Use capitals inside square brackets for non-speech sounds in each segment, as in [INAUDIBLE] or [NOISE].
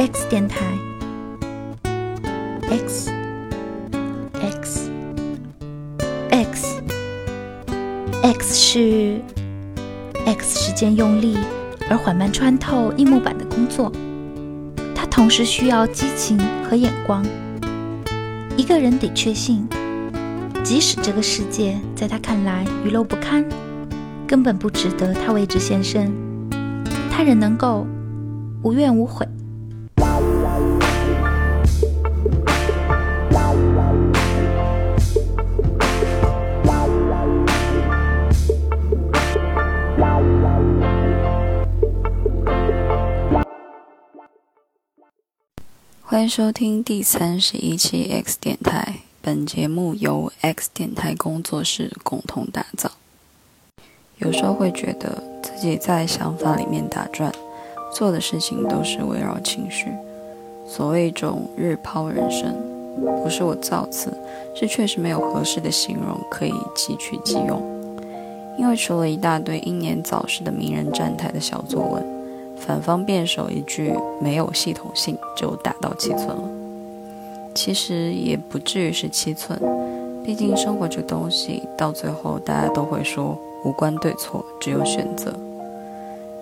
X 电台，X X X X 是 X 时间用力而缓慢穿透硬木板的工作，它同时需要激情和眼光。一个人得确信，即使这个世界在他看来愚陋不堪，根本不值得他为之献身，他仍能够无怨无悔。欢迎收听第三十一期 X 电台。本节目由 X 电台工作室共同打造。有时候会觉得自己在想法里面打转，做的事情都是围绕情绪。所谓一种日抛人生，不是我造次，是确实没有合适的形容可以汲取即用。因为除了一大堆英年早逝的名人站台的小作文。反方辩手一句没有系统性就打到七寸了，其实也不至于是七寸，毕竟生活这东西到最后大家都会说无关对错，只有选择。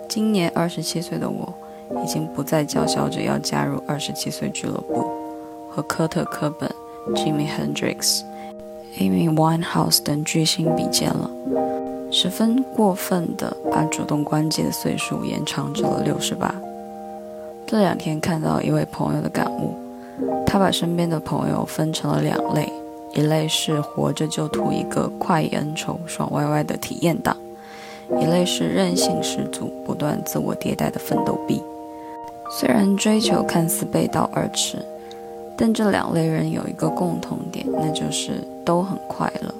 今年二十七岁的我，已经不再叫嚣着要加入二十七岁俱乐部，和科特·科本、Jimmy Hendrix、Amy Winehouse 等巨星比肩了。十分过分的把主动关机的岁数延长至了六十八。这两天看到一位朋友的感悟，他把身边的朋友分成了两类：一类是活着就图一个快意恩仇、爽歪歪的体验党；一类是韧性十足、不断自我迭代的奋斗逼。虽然追求看似背道而驰，但这两类人有一个共同点，那就是都很快乐。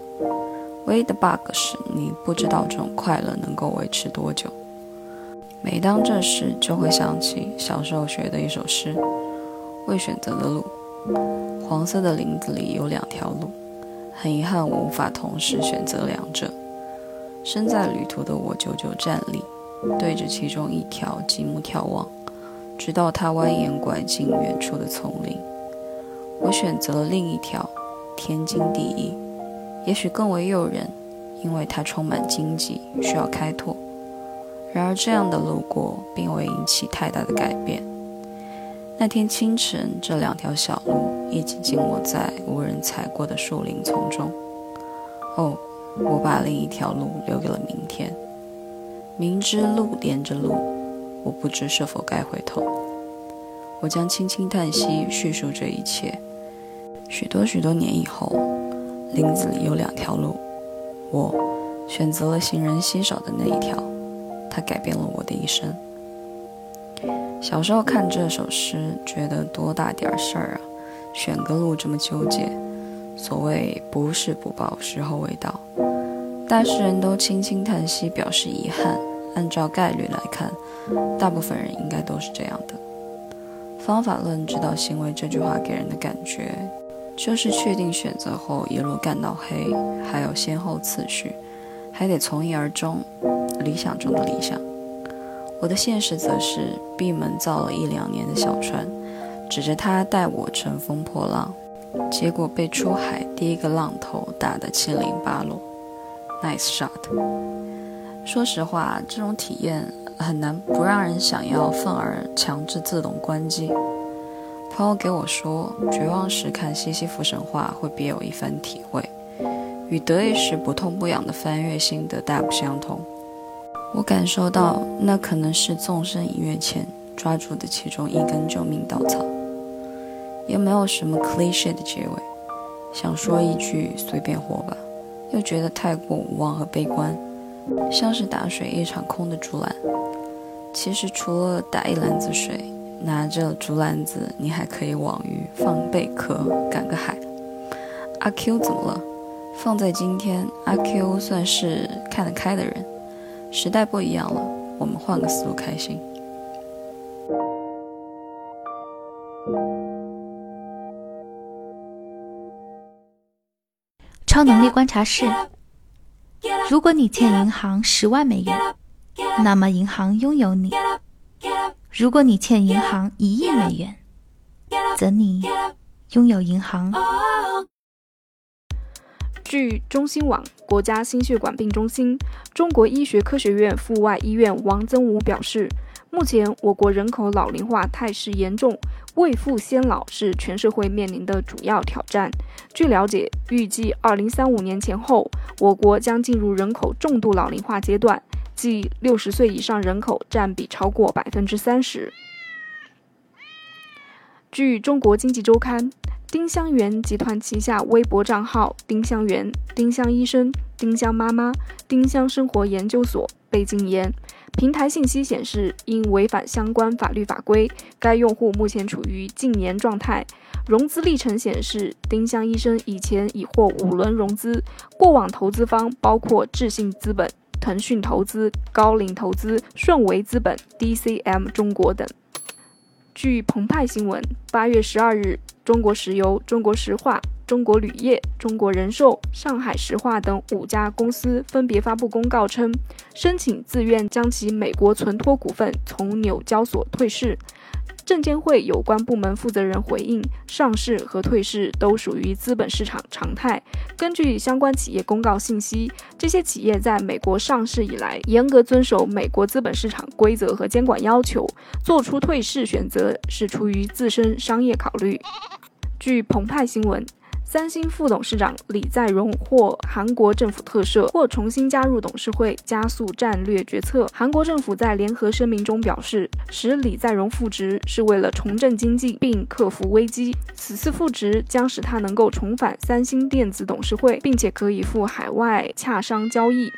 唯一的 bug 是你不知道这种快乐能够维持多久。每当这时，就会想起小时候学的一首诗：“未选择的路，黄色的林子里有两条路，很遗憾我无法同时选择两者。身在旅途的我久久站立，对着其中一条极目眺望，直到它蜿蜒拐进远处的丛林。我选择了另一条，天经地义。”也许更为诱人，因为它充满荆棘，需要开拓。然而，这样的路过并未引起太大的改变。那天清晨，这两条小路一起经过在无人踩过的树林丛中。哦，我把另一条路留给了明天。明知路连着路，我不知是否该回头。我将轻轻叹息，叙述这一切。许多许多年以后。林子里有两条路，我选择了行人稀少的那一条，它改变了我的一生。小时候看这首诗，觉得多大点事儿啊，选个路这么纠结。所谓不是不报，时候未到。大世人都轻轻叹息，表示遗憾。按照概率来看，大部分人应该都是这样的。方法论指导行为这句话给人的感觉。就是确定选择后一路干到黑，还有先后次序，还得从一而终，理想中的理想。我的现实则是闭门造了一两年的小船，指着它带我乘风破浪，结果被出海第一个浪头打得七零八落。Nice shot。说实话，这种体验很难不让人想要愤而强制自动关机。朋友给我说，绝望时看西西弗神话会别有一番体会，与得意时不痛不痒的翻阅心得大不相同。我感受到，那可能是纵身一跃前抓住的其中一根救命稻草。也没有什么 cliche 的结尾，想说一句随便活吧，又觉得太过无望和悲观，像是打水一场空的竹篮。其实除了打一篮子水。拿着竹篮子，你还可以网鱼、放贝壳、赶个海。阿 Q 怎么了？放在今天，阿 Q 算是看得开的人。时代不一样了，我们换个思路开心。超能力观察室：如果你欠银行十万美元，那么银行拥有你。如果你欠银行一亿美元，则你拥有银行。据中新网国家心血管病中心、中国医学科学院阜外医院王增武表示，目前我国人口老龄化态势严重，未富先老是全社会面临的主要挑战。据了解，预计二零三五年前后，我国将进入人口重度老龄化阶段，即六十岁以上人口占比超过百分之三十。据中国经济周刊。丁香园集团旗下微博账号“丁香园”、“丁香医生”、“丁香妈妈”、“丁香生活研究所”被禁言。平台信息显示，因违反相关法律法规，该用户目前处于禁言状态。融资历程显示，丁香医生以前已获五轮融资，过往投资方包括智信资本、腾讯投资、高瓴投资、顺为资本、DCM 中国等。据澎湃新闻，八月十二日。中国石油、中国石化、中国铝业、中国人寿、上海石化等五家公司分别发布公告称，申请自愿将其美国存托股份从纽交所退市。证监会有关部门负责人回应：上市和退市都属于资本市场常态。根据相关企业公告信息，这些企业在美国上市以来，严格遵守美国资本市场规则和监管要求，做出退市选择是出于自身商业考虑。据澎湃新闻，三星副董事长李在镕获韩国政府特赦，或重新加入董事会，加速战略决策。韩国政府在联合声明中表示，使李在镕复职是为了重振经济并克服危机。此次复职将使他能够重返三星电子董事会，并且可以赴海外洽商交易。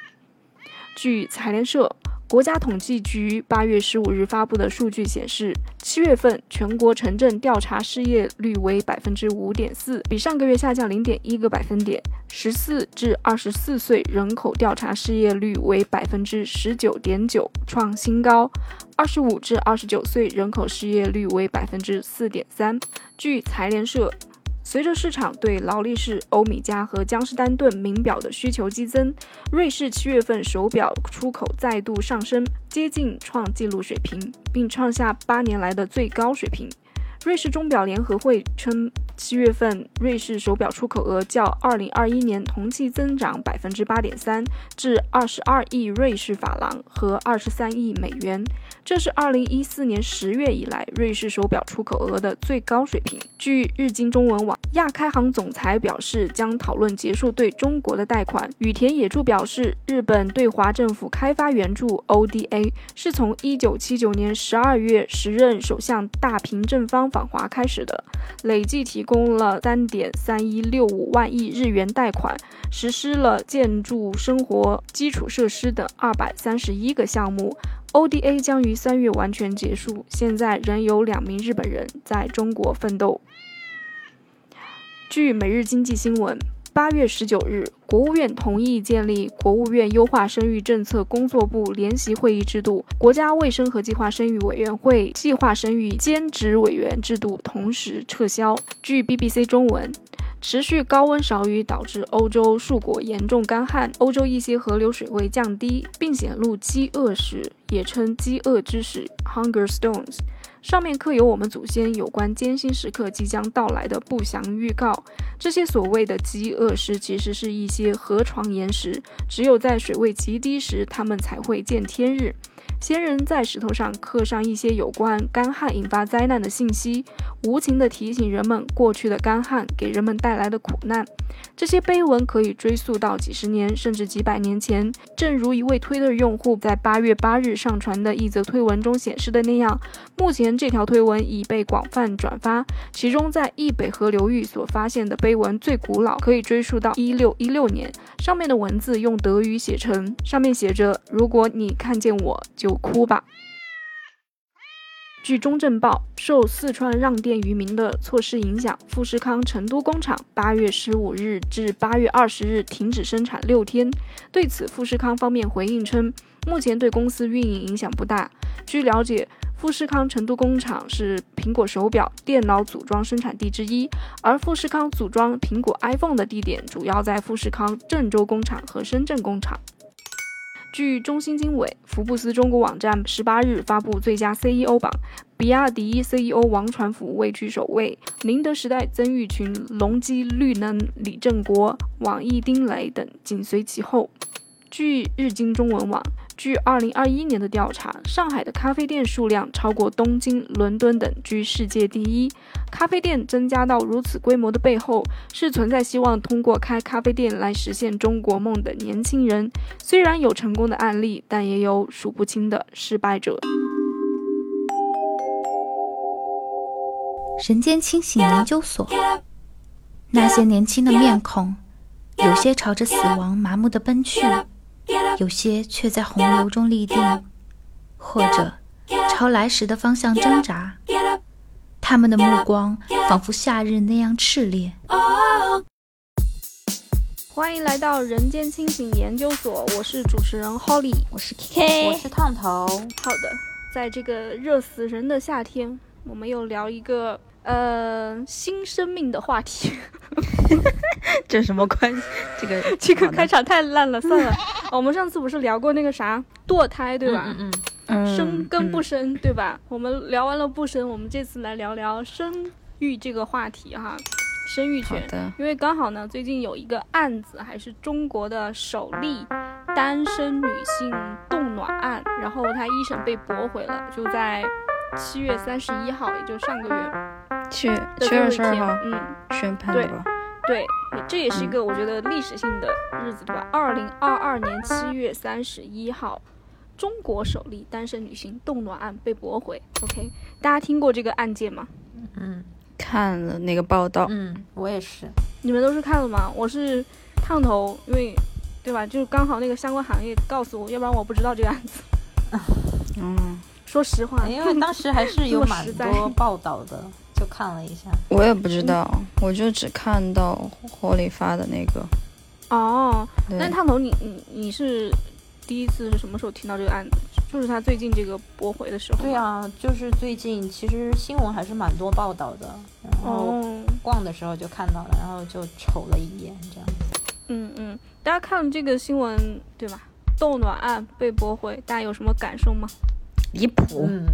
据财联社。国家统计局八月十五日发布的数据显示，七月份全国城镇调查失业率为百分之五点四，比上个月下降零点一个百分点。十四至二十四岁人口调查失业率为百分之十九点九，创新高；二十五至二十九岁人口失业率为百分之四点三。据财联社。随着市场对劳力士、欧米茄和江诗丹顿名表的需求激增，瑞士七月份手表出口再度上升，接近创纪录水平，并创下八年来的最高水平。瑞士钟表联合会称，七月份瑞士手表出口额较二零二一年同期增长百分之八点三，至二十二亿瑞士法郎和二十三亿美元，这是二零一四年十月以来瑞士手表出口额的最高水平。据日经中文网，亚开行总裁表示将讨论结束对中国的贷款。羽田野助表示，日本对华政府开发援助 （ODA） 是从一九七九年十二月时任首相大平正方。访华开始的，累计提供了三点三一六五万亿日元贷款，实施了建筑生活基础设施等二百三十一个项目。ODA 将于三月完全结束，现在仍有两名日本人在中国奋斗。据《每日经济新闻》。八月十九日，国务院同意建立国务院优化生育政策工作部联席会议制度，国家卫生和计划生育委员会计划生育兼职委员制度同时撤销。据 BBC 中文，持续高温少雨导致欧洲数国严重干旱，欧洲一些河流水位降低，并显露饥饿时，也称饥饿之石 （Hunger Stones）。上面刻有我们祖先有关艰辛时刻即将到来的不祥预告。这些所谓的饥饿石，其实是一些河床岩石，只有在水位极低时，它们才会见天日。先人在石头上刻上一些有关干旱引发灾难的信息，无情地提醒人们过去的干旱给人们带来的苦难。这些碑文可以追溯到几十年甚至几百年前。正如一位推特用户在八月八日上传的一则推文中显示的那样，目前这条推文已被广泛转发。其中，在易北河流域所发现的碑文最古老，可以追溯到一六一六年。上面的文字用德语写成，上面写着：“如果你看见我就。”哭吧。据中证报，受四川让电渔民的措施影响，富士康成都工厂八月十五日至八月二十日停止生产六天。对此，富士康方面回应称，目前对公司运营影响不大。据了解，富士康成都工厂是苹果手表、电脑组装生产地之一，而富士康组装苹果 iPhone 的地点主要在富士康郑州工厂和深圳工厂。据中新经纬、福布斯中国网站十八日发布最佳 CEO 榜，比亚迪 CEO 王传福位居首位，宁德时代曾毓群、隆基绿能李正国、网易丁磊等紧随其后。据日经中文网，据2021年的调查，上海的咖啡店数量超过东京、伦敦等，居世界第一。咖啡店增加到如此规模的背后，是存在希望通过开咖啡店来实现中国梦的年轻人。虽然有成功的案例，但也有数不清的失败者。人间清醒研究所，那些年轻的面孔，有些朝着死亡麻木的奔去。有些却在洪流中立定，或者朝来时的方向挣扎。他们的目光仿佛夏日那样炽烈。欢迎来到人间清醒研究所，我是主持人 Holly，我是 KK，我是烫头。好的，在这个热死人的夏天，我们又聊一个呃新生命的话题。[LAUGHS] 这什么关系？这个 [LAUGHS] 这个开场太烂了，算了。我们上次不是聊过那个啥堕胎，对吧？嗯嗯。生跟不生，对吧？我们聊完了不生，我们这次来聊聊生育这个话题哈，生育权。因为刚好呢，最近有一个案子，还是中国的首例单身女性冻卵案，然后她一审被驳回了，就在七月三十一号，也就上个月，七月七月二十二号，嗯，宣判对吧？对，这也是一个我觉得历史性的日子，对吧？二零二二年七月三十一号，中国首例单身女性冻卵案被驳回。OK，大家听过这个案件吗？嗯，看了那个报道。嗯，我也是。你们都是看了吗？我是烫头，因为对吧？就是刚好那个相关行业告诉我，要不然我不知道这个案子。[LAUGHS] 嗯，说实话，因为当时还是 [LAUGHS] 有蛮多报道的。就看了一下，我也不知道，我就只看到火里发的那个。哦，那烫头，你你你是第一次是什么时候听到这个案子？就是他最近这个驳回的时候。对啊，就是最近，其实新闻还是蛮多报道的。然后逛的时候就看到了，然后就瞅了一眼，这样子。嗯嗯，大家看了这个新闻对吧？冻卵案被驳回，大家有什么感受吗？离谱。嗯。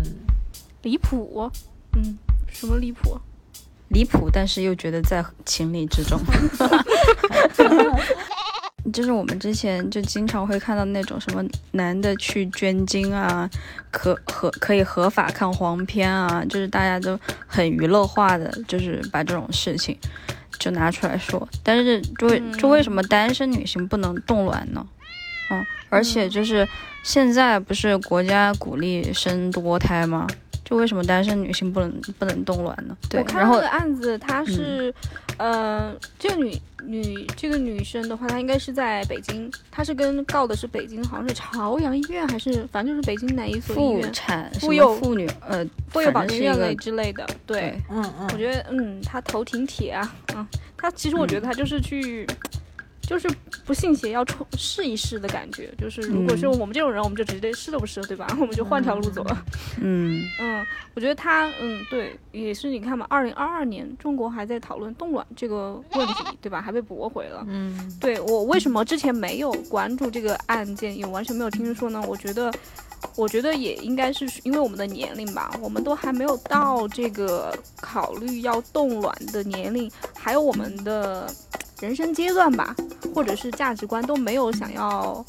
离谱。嗯。什么离谱？离谱，但是又觉得在情理之中。[LAUGHS] 就是我们之前就经常会看到那种什么男的去捐精啊，可合可以合法看黄片啊，就是大家都很娱乐化的，就是把这种事情就拿出来说。但是就为就为什么单身女性不能冻卵呢？嗯，而且就是现在不是国家鼓励生多胎吗？就为什么单身女性不能不能冻卵呢？对，然后这个案子，她是，呃，这个女女这个女生的话，她应该是在北京，她是跟告的是北京，好像是朝阳医院还是反正就是北京哪一所医院？妇产妇幼妇女呃妇幼保健院类之类的。对，嗯嗯，我觉得嗯，她头挺铁啊，嗯，她其实我觉得她就是去。就是不信邪，要冲试一试的感觉。就是如果是我们这种人，我们就直接试都不试，对吧？[LAUGHS] 我们就换条路走了。嗯嗯，我觉得他嗯对，也是你看嘛，二零二二年中国还在讨论冻卵这个问题，对吧？还被驳回了。嗯，对我为什么之前没有关注这个案件，也完全没有听说呢？我觉得，我觉得也应该是因为我们的年龄吧，我们都还没有到这个考虑要冻卵的年龄，还有我们的。人生阶段吧，或者是价值观都没有想要，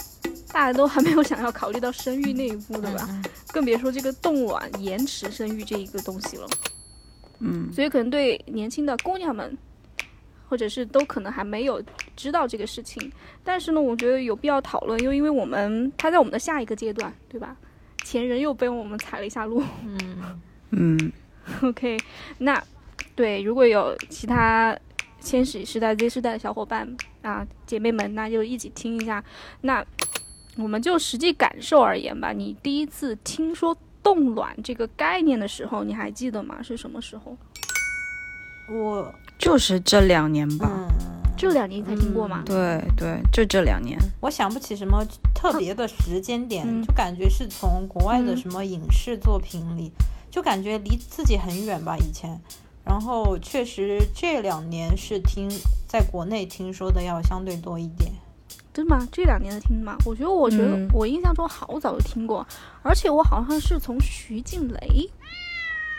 大家都还没有想要考虑到生育那一步，对吧？更别说这个冻卵延迟生育这一个东西了。嗯，所以可能对年轻的姑娘们，或者是都可能还没有知道这个事情。但是呢，我觉得有必要讨论，因为因为我们他在我们的下一个阶段，对吧？前人又被我们踩了一下路。嗯嗯。[LAUGHS] OK，那对，如果有其他。千禧时代、Z 时代的小伙伴啊，姐妹们，那就一起听一下。那我们就实际感受而言吧。你第一次听说冻卵这个概念的时候，你还记得吗？是什么时候？我就是这两年吧。嗯，这两年才听过吗？对对，就这两年。我想不起什么特别的时间点，就感觉是从国外的什么影视作品里，就感觉离自己很远吧。以前。然后确实这两年是听在国内听说的要相对多一点，真的吗？这两年的听吗？我觉得，我觉得嗯我印象中好早就听过，而且我好像是从徐静蕾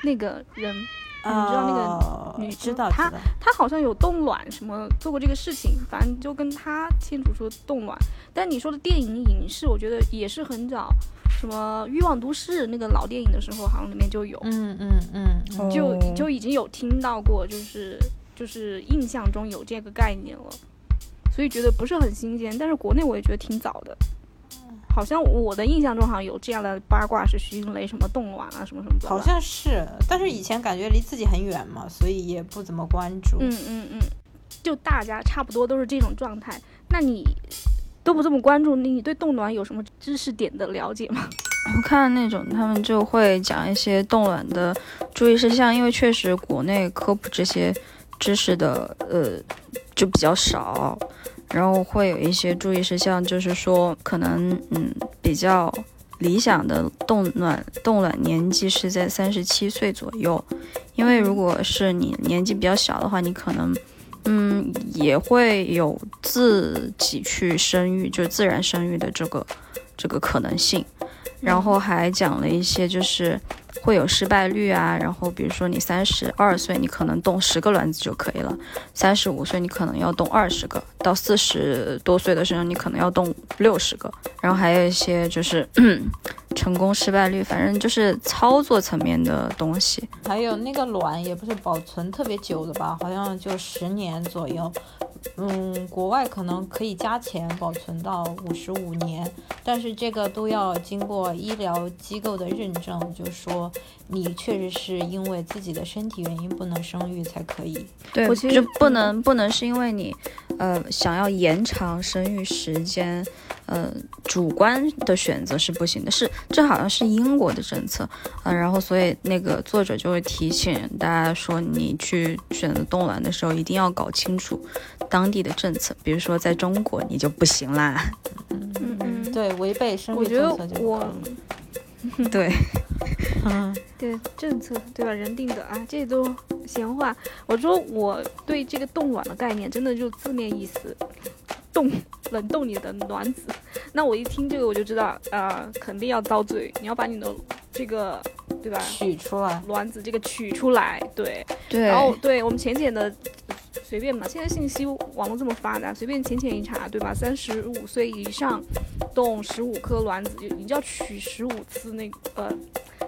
那个人，你知道那个呃女知道她她好像有冻卵什么做过这个事情，反正就跟她清楚说冻卵。但你说的电影影视，我觉得也是很早，什么《欲望都市》那个老电影的时候，好像里面就有，嗯嗯嗯嗯，就哦就已经有听到过，就是就是印象中有这个概念了，所以觉得不是很新鲜。但是国内我也觉得挺早的，好像我的印象中好像有这样的八卦，是徐静蕾什么冻卵啊，什么什么的。好像是，但是以前感觉离自己很远嘛，所以也不怎么关注。嗯嗯嗯，就大家差不多都是这种状态。那你都不这么关注，你对冻卵有什么知识点的了解吗？我看那种他们就会讲一些冻卵的注意事项，因为确实国内科普这些知识的呃就比较少，然后会有一些注意事项，就是说可能嗯比较理想的冻卵冻卵年纪是在三十七岁左右，因为如果是你年纪比较小的话，你可能。嗯，也会有自己去生育，就自然生育的这个这个可能性。然后还讲了一些就是会有失败率啊，然后比如说你三十二岁，你可能冻十个卵子就可以了；三十五岁你可能要冻二十个，到四十多岁的时候你可能要冻六十个。然后还有一些就是成功失败率，反正就是操作层面的东西。还有那个卵也不是保存特别久的吧，好像就十年左右。嗯，国外可能可以加钱保存到五十五年，但是这个都要经过医疗机构的认证，就说你确实是因为自己的身体原因不能生育才可以。对我其实就不能不能是因为你，呃，想要延长生育时间，呃，主观的选择是不行的，是这好像是英国的政策，嗯、然后所以那个作者就会提醒大家说，你去选择冻卵的时候一定要搞清楚当地的政策，比如说在中国你就不行啦，嗯嗯，对，违背生育政策就。[LAUGHS] 对，嗯对政策对吧？人定的啊，这都闲话。我说我对这个冻卵的概念，真的就字面意思，冻冷冻你的卵子。那我一听这个，我就知道啊、肯定要遭罪。你要把你的这个对吧，取出来，卵子这个取出来，对。对，然后对我们浅浅的随便嘛，现在信息网络这么发达，随便浅浅一查，对吧？三十五岁以上动十五颗卵子，你就要取十五次那个呃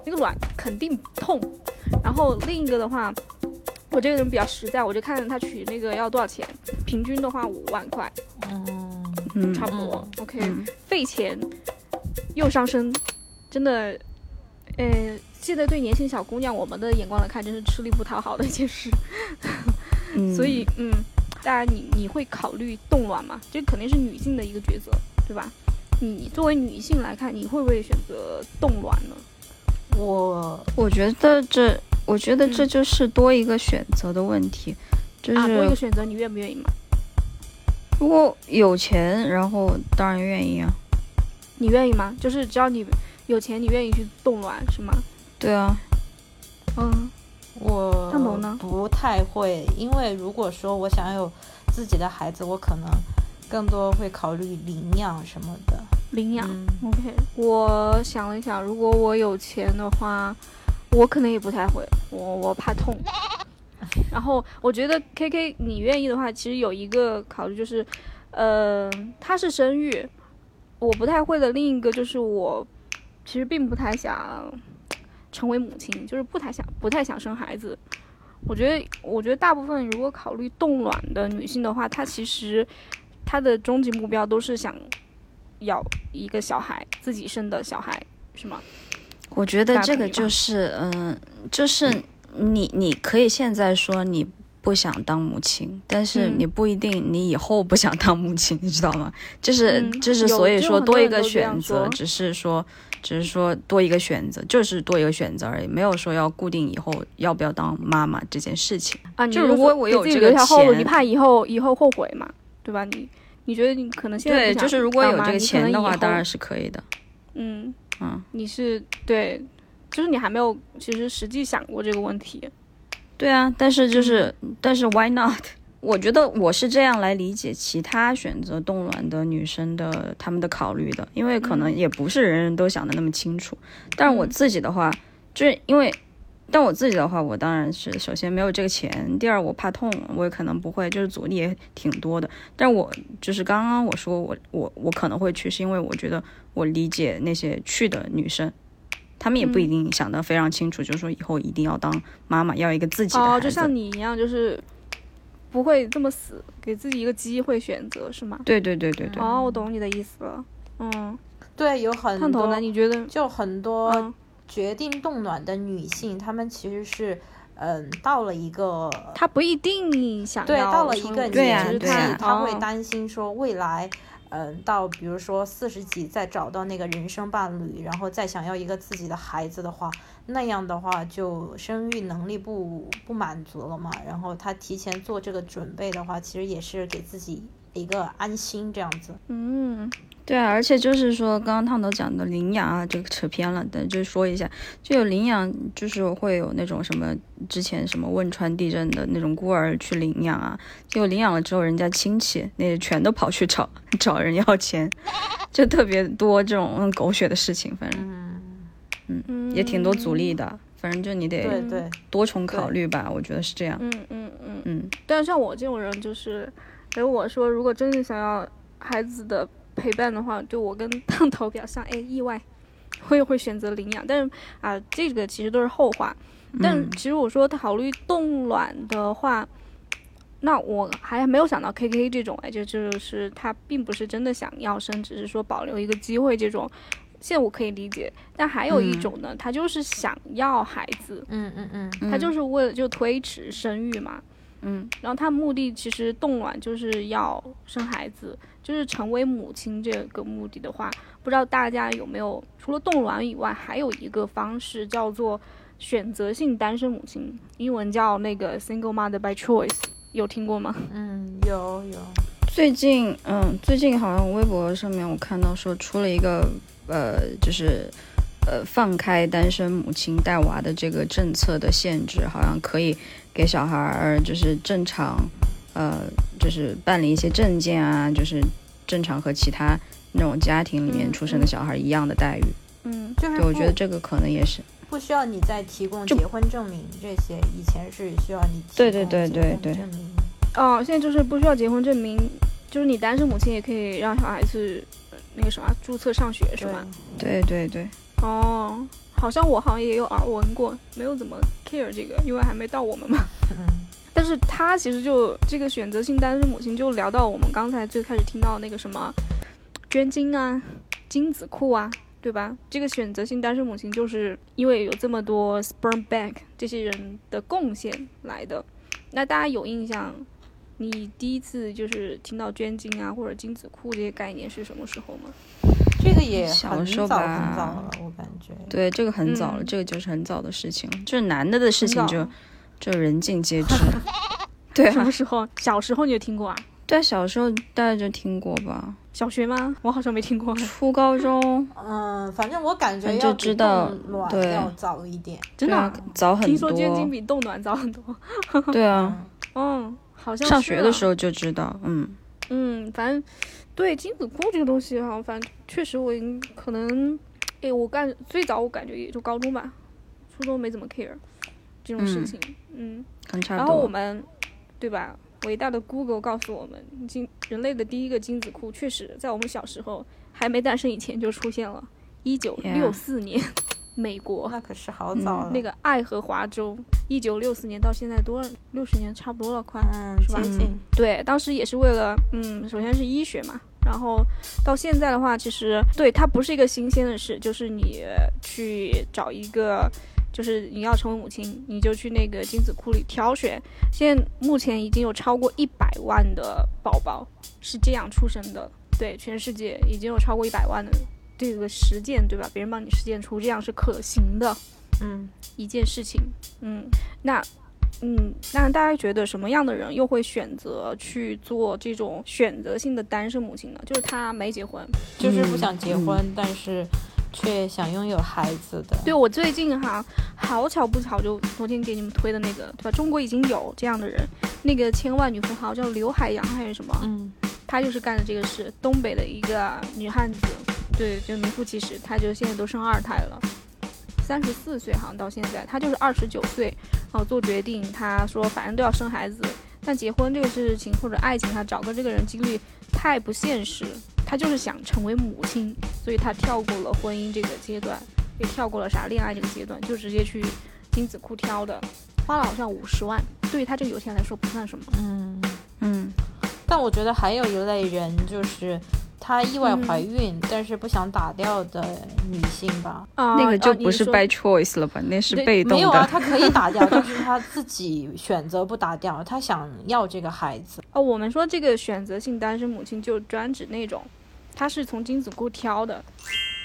那个卵肯定痛。然后另一个的话，我这个人比较实在，我就看他取那个要多少钱，平均的话五万块，嗯，嗯差不多。OK，、嗯费钱又伤身，真的，呃，现在对年轻小姑娘我们的眼光来看，真是吃力不讨好的一件事。嗯所以，嗯，当然你你会考虑冻卵吗？这肯定是女性的一个抉择，对吧？你作为女性来看，你会不会选择冻卵呢？我我觉得这，我觉得这嗯就是多一个选择的问题，就啊，多一个选择，你愿不愿意嘛？如果有钱，然后当然愿意啊。你愿意吗？就是只要你有钱，你愿意去冻卵是吗？对啊，嗯，我不太会，因为如果说我想有自己的孩子，我可能更多会考虑领养什么的。领养。嗯 OK，我想了一想，如果我有钱的话，我可能也不太会，我我怕痛。[LAUGHS] 然后我觉得 K K 你愿意的话，其实有一个考虑就是，呃，他是生育，我不太会的。另一个就是我其实并不太想成为母亲，就是不太想不太想生孩子。我觉得，我觉得大部分如果考虑冻卵的女性的话，她其实她的终极目标都是想要一个小孩，自己生的小孩，是吗？我觉得这个就是，嗯，就是你你可以现在说你不想当母亲，但是嗯你不一定你以后不想当母亲，你知道吗？就是嗯就是，所以说多一个选择，只是说只是说多一个选择，就是多一个选择而已，没有说要固定以后要不要当妈妈这件事情。啊，你就如果我有这个钱你怕以后以后后悔嘛，对吧？你你觉得你可能现在对，就是如果有这个钱的话，当然是可以的。嗯，嗯，你是对，就是你还没有其实实际想过这个问题。对啊，但是就是，嗯但是 why not？我觉得我是这样来理解其他选择冻卵的女生的她们的考虑的，因为可能也不是人人都想的那么清楚。但是我自己的话，就是因为，但我自己的话，我当然是首先没有这个钱，第二我怕痛，我也可能不会，就是阻力也挺多的。但我就是刚刚我说我我我可能会去，是因为我觉得我理解那些去的女生。她们也不一定想得非常清楚，就是说以后一定要当妈妈，要一个自己的孩哦，子。就像你一样，就是不会这么死，给自己一个机会选择，是吗？对对对对对，哦，我懂你的意思了。嗯，对，有很多烫头呢？你觉得？就很多嗯决定冻卵的女性，她们其实是，嗯，到了一个他不一定想对，要到了一个年纪，她会哦担心说未来，嗯，到比如说四十几再找到那个人生伴侣，然后再想要一个自己的孩子的话，那样的话就生育能力不不满足了嘛。然后他提前做这个准备的话，其实也是给自己一个安心这样子。嗯对啊，而且就是说，刚刚烫头讲的领养啊，这个扯偏了，但就说一下，就有领养，就是会有那种什么之前什么汶川地震的那种孤儿去领养啊，结果领养了之后，人家亲戚那全都跑去找 [LAUGHS] 找人要钱，就特别多这种嗯狗血的事情，反正嗯，嗯，也挺多阻力的，反正就你得对对，多重考虑吧，我觉得是这样，嗯嗯嗯。嗯但是像我这种人，就是，哎，我说如果真的想要孩子的陪伴的话，就我跟烫头比较像，哎，[LAUGHS] 意外，我也会选择领养。但是啊、这个其实都是后话。但嗯其实我说考虑冻卵的话，那我还没有想到 K K 这种，哎，就就是他并不是真的想要生，只是说保留一个机会这种。现在我可以理解，但还有一嗯。种呢，他就是想要孩子，嗯嗯嗯，嗯。他就是为了就推迟生育嘛。嗯。然后他目的其实冻卵就是要生孩子，就是成为母亲这个目的的话，不知道大家有没有除了冻卵以外，还有一个方式叫做选择性单身母亲，英文叫那个 single mother by choice，有听过吗？嗯，有有，最近，嗯，最近好像微博上面我看到说出了一个，呃，就是，呃，放开单身母亲带娃的这个政策的限制，好像可以给小孩儿就是正常，呃，就是办理一些证件啊，就是正常和其他那种家庭里面嗯出生的小孩一样的待遇。嗯就是对，我觉得这个可能也是，不需要你再提供结婚证明这些，以前是需要你提对对对对对婚证明。哦，现在就是不需要结婚证明，就是你单身母亲也可以让小孩子呃那个什么注册上学是对吗？对对对，哦，好像我好像也有耳闻过，没有怎么 care 这个，因为还没到我们嘛。嗯 [LAUGHS] 但是他其实就这个选择性单身母亲，就聊到我们刚才最开始听到那个什么捐精啊、精子库啊，对吧？这个选择性单身母亲就是因为有这么多 sperm bank 这些人的贡献来的。那大家有印象？你第一次就是听到捐精啊或者精子库这些概念是什么时候吗？这个也小很早时候吧很早了，我感觉。对，这个很早了，嗯这个就是很早的事情了，就是男的的事情就就人尽皆知。[LAUGHS] 对啊什么，时候？小时候你就听过啊？对，小时候大概就听过吧，小学吗？我好像没听过。初高中，[LAUGHS] 嗯，反正我感觉就知道冻卵对要早一点。真的早很多听说。捐精比冻卵早很多。[LAUGHS] 对啊，嗯，好像上学的时候就知道，嗯，嗯，反正对精子库这个东西哈，反正确实我可能，哎，我干最早我感觉也就高中吧，初中没怎么 care 这种事嗯情。嗯，然。后我们对吧？伟大的 Google 告诉我们，精人类的第一个精子库确实在我们小时候还没诞生以前就出现了，一九六四年，美国那可是好早了。嗯那个爱荷华州，一九六四年到现在多少？六十年差不多了，快。嗯，是吧。对，当时也是为了，嗯，首先是医学嘛，然后到现在的话，其实对它不是一个新鲜的事，就是你去找一个，就是你要成为母亲，你就去那个精子库里挑选。现在目前已经有超过一百万的宝宝是这样出生的，对，全世界已经有超过一百万的这个实践，对吧？别人帮你实践出这样是可行的。嗯，一件事情。嗯，那嗯，那大家觉得什么样的人又会选择去做这种选择性的单身母亲呢？就是他没结婚，就是不嗯想结婚，但是却想拥有孩子的。对我最近哈，好巧不巧，就昨天给你们推的那个，对吧？中国已经有这样的人，那个千万女富豪叫刘海洋还是什么？嗯，她就是干的这个事，东北的一个女汉子，对，就名副其实，他就现在都生二胎了，三十四岁好像到现在，他就是二十九岁，然后做决定，他说反正都要生孩子，但结婚这个事情或者爱情，他找个这个人几率太不现实，他就是想成为母亲，所以他跳过了婚姻这个阶段，也跳过了啥恋爱这个阶段，就直接去精子库挑的，花了好像五十万，对于他这个有钱人来说不算什么。嗯，嗯，但我觉得还有一类人就是。她意外怀孕，但是不想打掉的女性吧？啊那个就不是 by choice 了吧？那是被动没有啊，的。她可以打掉，[LAUGHS] 但是她自己选择不打掉，她想要这个孩子。哦，我们说这个选择性单身母亲就专指那种，她是从精子库挑的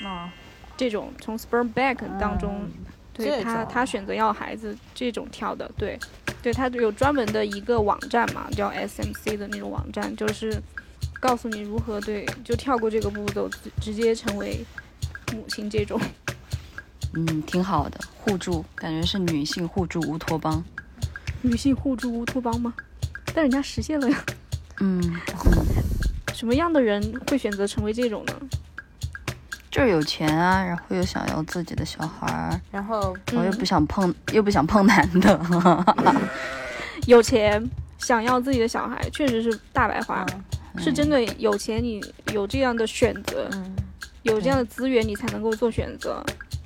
啊，这种，从 sperm bank 当中，嗯对她她选择要孩子这种挑的，对，对，她有专门的一个网站嘛，叫 SMC 的那种网站，就是告诉你如何对，就跳过这个步骤，直直接成为母亲这种。嗯，挺好的，互助，感觉是女性互助乌托邦。女性互助乌托邦吗？但人家实现了呀。嗯，什么样的人会选择成为这种呢？就是有钱啊，然后又想要自己的小孩儿，然后然后又不想碰，又不想碰男的。[LAUGHS] 有钱想要自己的小孩，确实是大白话，是真的有钱，你有这样的选择，嗯，有这样的资源，你才能够做选择，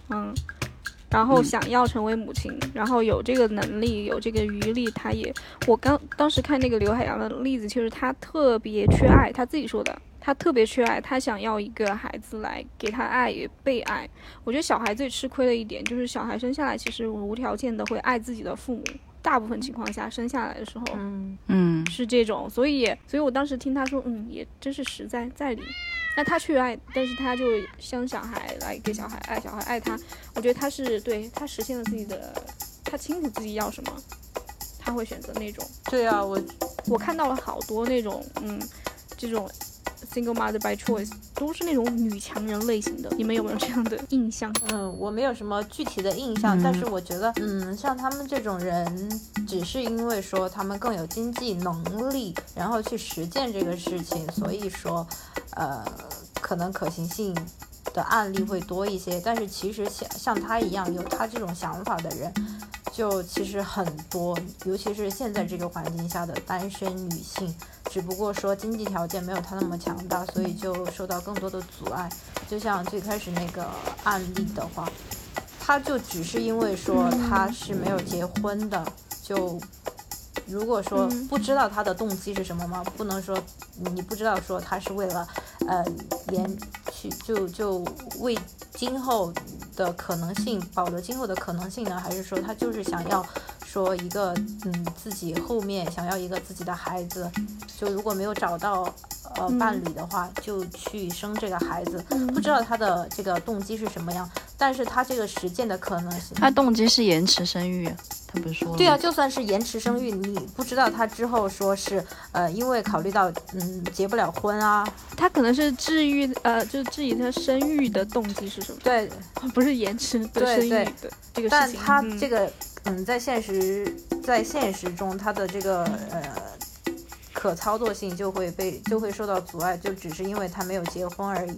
嗯。然后嗯想要成为母亲，然后有这个能力，有这个余力，他也，我刚当时看那个刘海洋的例子，就是他特别缺爱，他自己说的，他特别缺爱，他想要一个孩子来给他爱，也被爱。我觉得小孩最吃亏的一点就是小孩生下来其实无条件的会爱自己的父母，大部分情况下生下来的时候，嗯，嗯，是这种，所以，所以我当时听他说，嗯，也真是实在在理。那他去爱，但是他就生小孩来给小孩爱小孩爱他，我觉得他是对他实现了自己的，他清楚自己要什么，他会选择那种。对啊，我我看到了好多那种，嗯，这种 single mother by choice 都是那种女强人类型的，你们有没有这样的印象？嗯，我没有什么具体的印象，嗯但是我觉得，嗯，像他们这种人，只是因为说他们更有经济能力，然后去实践这个事情，所以说，呃，可能可行性的案例会多一些。但是其实像像他一样有他这种想法的人，就其实很多，尤其是现在这个环境下的单身女性，只不过说经济条件没有她那么强大，所以就受到更多的阻碍。就像最开始那个案例的话，她就只是因为说她是没有结婚的，就如果说嗯不知道他的动机是什么吗？不能说你不知道说他是为了呃延去就就为今后的可能性保留今后的可能性呢，还是说他就是想要说一个嗯自己后面想要一个自己的孩子，就如果没有找到呃嗯伴侣的话，就去生这个孩子。嗯不知道他的这个动机是什么样，但是他这个实践的可能性，他动机是延迟生育，他不是说对啊，就算是延迟生育，你不知道他之后说是呃，因为考虑到嗯结不了婚啊，他可能是治愈，呃，就质疑他生育的动机是什么？对，不是延迟对生育对对的这个事情。但他嗯这个嗯，在现实在现实中，他的这个呃可操作性就会被就会受到阻碍，就只是因为他没有结婚而已。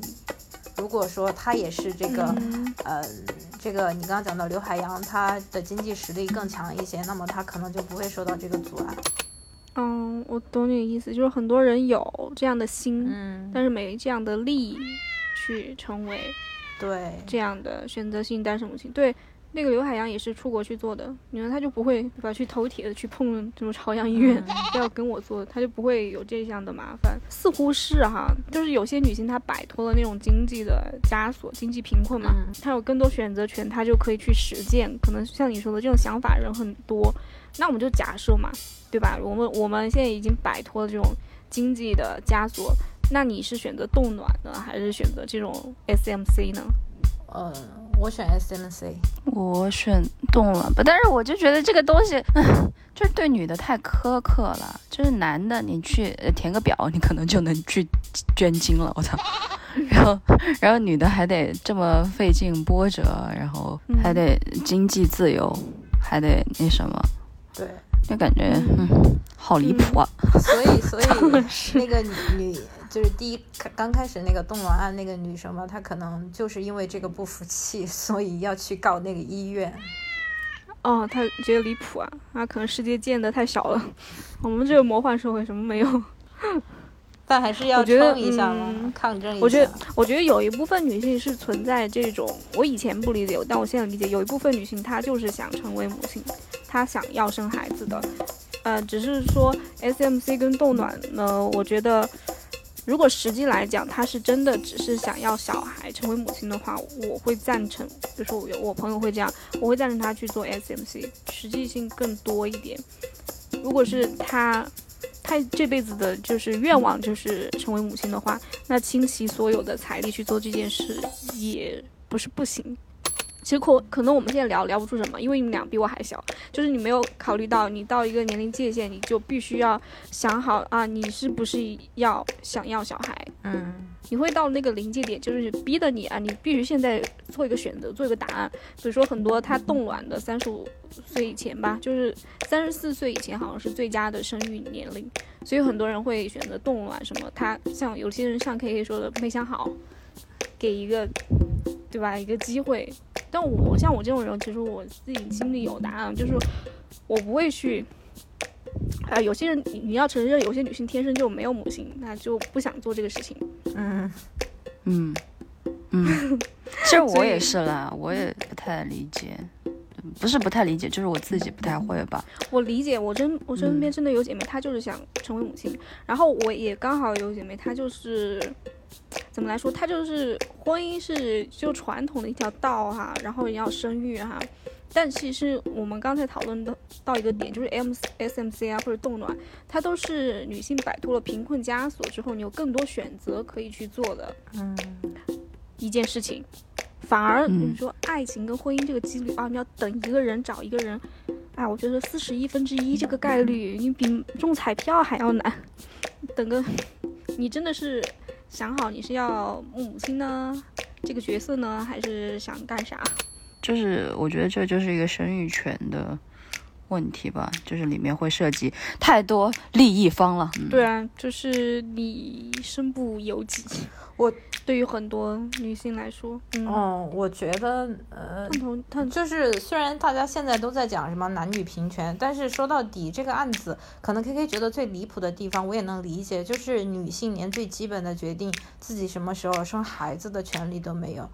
如果说他也是这个、嗯呃，这个你刚刚讲到刘海洋，他的经济实力更强一些，那么他可能就不会受到这个阻碍。嗯，我懂你的意思，就是很多人有这样的心，嗯，但是没这样的力去成为对，这样的选择性单身母亲。对，那个刘海洋也是出国去做的，你看他就不会对吧？去头铁的去碰什么朝阳医院，[LAUGHS] 要跟我做，他就不会有这样的麻烦。似乎是哈，就是有些女性她摆脱了那种经济的枷锁、经济贫困嘛，嗯她有更多选择权，她就可以去实践。可能像你说的这种想法人很多，那我们就假设嘛，对吧？我们我们现在已经摆脱了这种经济的枷锁，那你是选择冻卵呢，还是选择这种 SMC 呢？呃，我选 SMC。我选动了吧，但是我就觉得这个东西，唉 [LAUGHS] 就是对女的太苛刻了。就是男的，你去呃填个表，你可能就能去捐精了。我操！[LAUGHS] 然后然后女的还得这么费劲波折，然后还得经济自由，还得那什么，对，就感觉嗯，好离谱啊。所以所以 [LAUGHS] 那个女就是第一刚开始那个冻卵案那个女生嘛，她可能就是因为这个不服气，[LAUGHS] 所以要去告那个医院。哦，她觉得离谱啊，那可能世界建的太小了，我们这个魔幻社会什么没有。[LAUGHS] 但还是要冲一下嘛，抗争一下。我觉得，我觉得有一部分女性是存在这种，我以前不理解，但我现在理解，有一部分女性她就是想成为母亲，她想要生孩子的。呃，只是说 S M C 跟冻卵呢，我觉得。如果实际来讲，他是真的只是想要小孩成为母亲的话，我会赞成。就是我有我朋友会这样，我会赞成他去做 SMC，实际性更多一点。如果是他，他这辈子的就是愿望就是成为母亲的话，那倾其所有的财力去做这件事也不是不行。其实可可能我们现在聊聊不出什么，因为你们俩比我还小，就是你没有考虑到你到一个年龄界限，你就必须要想好啊，你是不是要想要小孩？嗯，你会到那个临界点，就是逼的你啊，你必须现在做一个选择，做一个答案。比如说很多他冻卵的三十五岁以前吧，就是三十四岁以前好像是最佳的生育年龄，所以很多人会选择冻卵。什么？他像有些人像 K K 说的没想好，给一个。对吧？一个机会，但我像我这种人，其实我自己心里有答案，就是我不会去。啊，有些人你要承认，有些女性天生就没有母性，那就不想做这个事情。嗯嗯嗯，[LAUGHS] 其实我也是啦，我也不太理解，不是不太理解，就是我自己不太会吧。我理解，我真我身边真的有姐妹，她就是想成为母亲，然后我也刚好有姐妹，她就是。怎么来说？它就是婚姻是就传统的一条道哈，然后也要生育哈。但其实我们刚才讨论的到一个点，就是 M S M C 啊或者冻卵，它都是女性摆脱了贫困枷锁之后，你有更多选择可以去做的，嗯，一件事情。反而你说爱情跟婚姻这个几率啊，你要等一个人找一个人，哎，我觉得四十一分之一这个概率，你比中彩票还要难。[LAUGHS] 等个，你真的是。想好你是要母亲呢，这个角色呢，还是想干啥？就是我觉得这就是一个生育权的问题吧，就是里面会涉及太多利益方了。对啊，就是你身不由己。我对于很多女性来说，嗯，我觉得，呃，就是虽然大家现在都在讲什么男女平权，但是说到底，这个案子可能 K K 觉得最离谱的地方，我也能理解，就是女性连最基本的决定自己什么时候生孩子的权利都没有。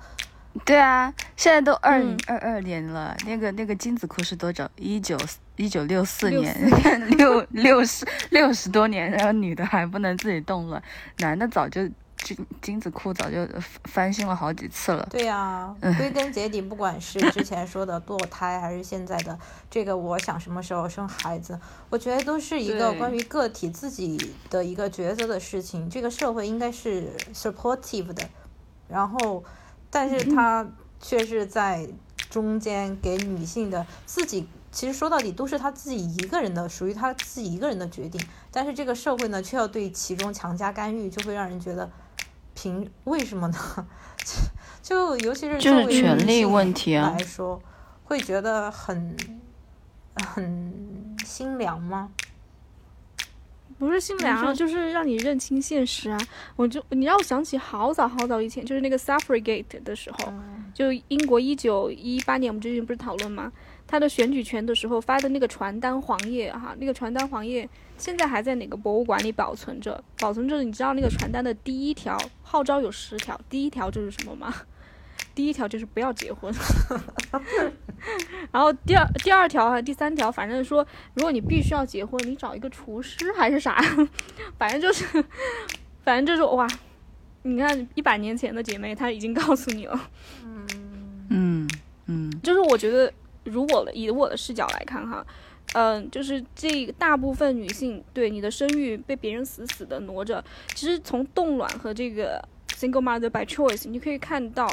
对啊，现在都二零二二年了，那个那个精子库是多久？一九一九六四年，[LAUGHS] 六六十六十多年，然后女的还不能自己动了，男的早就。精精子库早就翻新了好几次了。对呀，归根结底，不管是之前说的堕胎，还是现在的这个，我想什么时候生孩子，我觉得都是一个关于个体自己的一个抉择的事情。这个社会应该是 supportive 的，然后，但是他却是在中间给女性的自己，其实说到底都是她自己一个人的，属于她自己一个人的决定。但是这个社会呢，却要对其中强加干预，就会让人觉得。凭为什么呢？[LAUGHS] 就尤其是就是权利问题啊来说，会觉得很很心凉吗？不是心凉，就是让你认清现实啊！我就你让我想起好早好早以前，就是那个 suffragette 的时候，就英国一九一八年，我们之前不是讨论吗？他的选举权的时候发的那个传单黄页哈，那个传单黄页现在还在哪个博物馆里保存着？保存着，你知道那个传单的第一条号召有十条，第一条就是什么吗？[LAUGHS] 第一条就是不要结婚，然后第二第二条还第三条，反正说如果你必须要结婚，你找一个厨师还是啥，反正就是，反正就是哇，你看一百年前的姐妹，她已经告诉你了，嗯嗯，就是我觉得。如果以我的视角来看哈，嗯，就是这大部分女性对你的生育被别人死死的挪着。其实从冻卵和这个 single mother by choice，你可以看到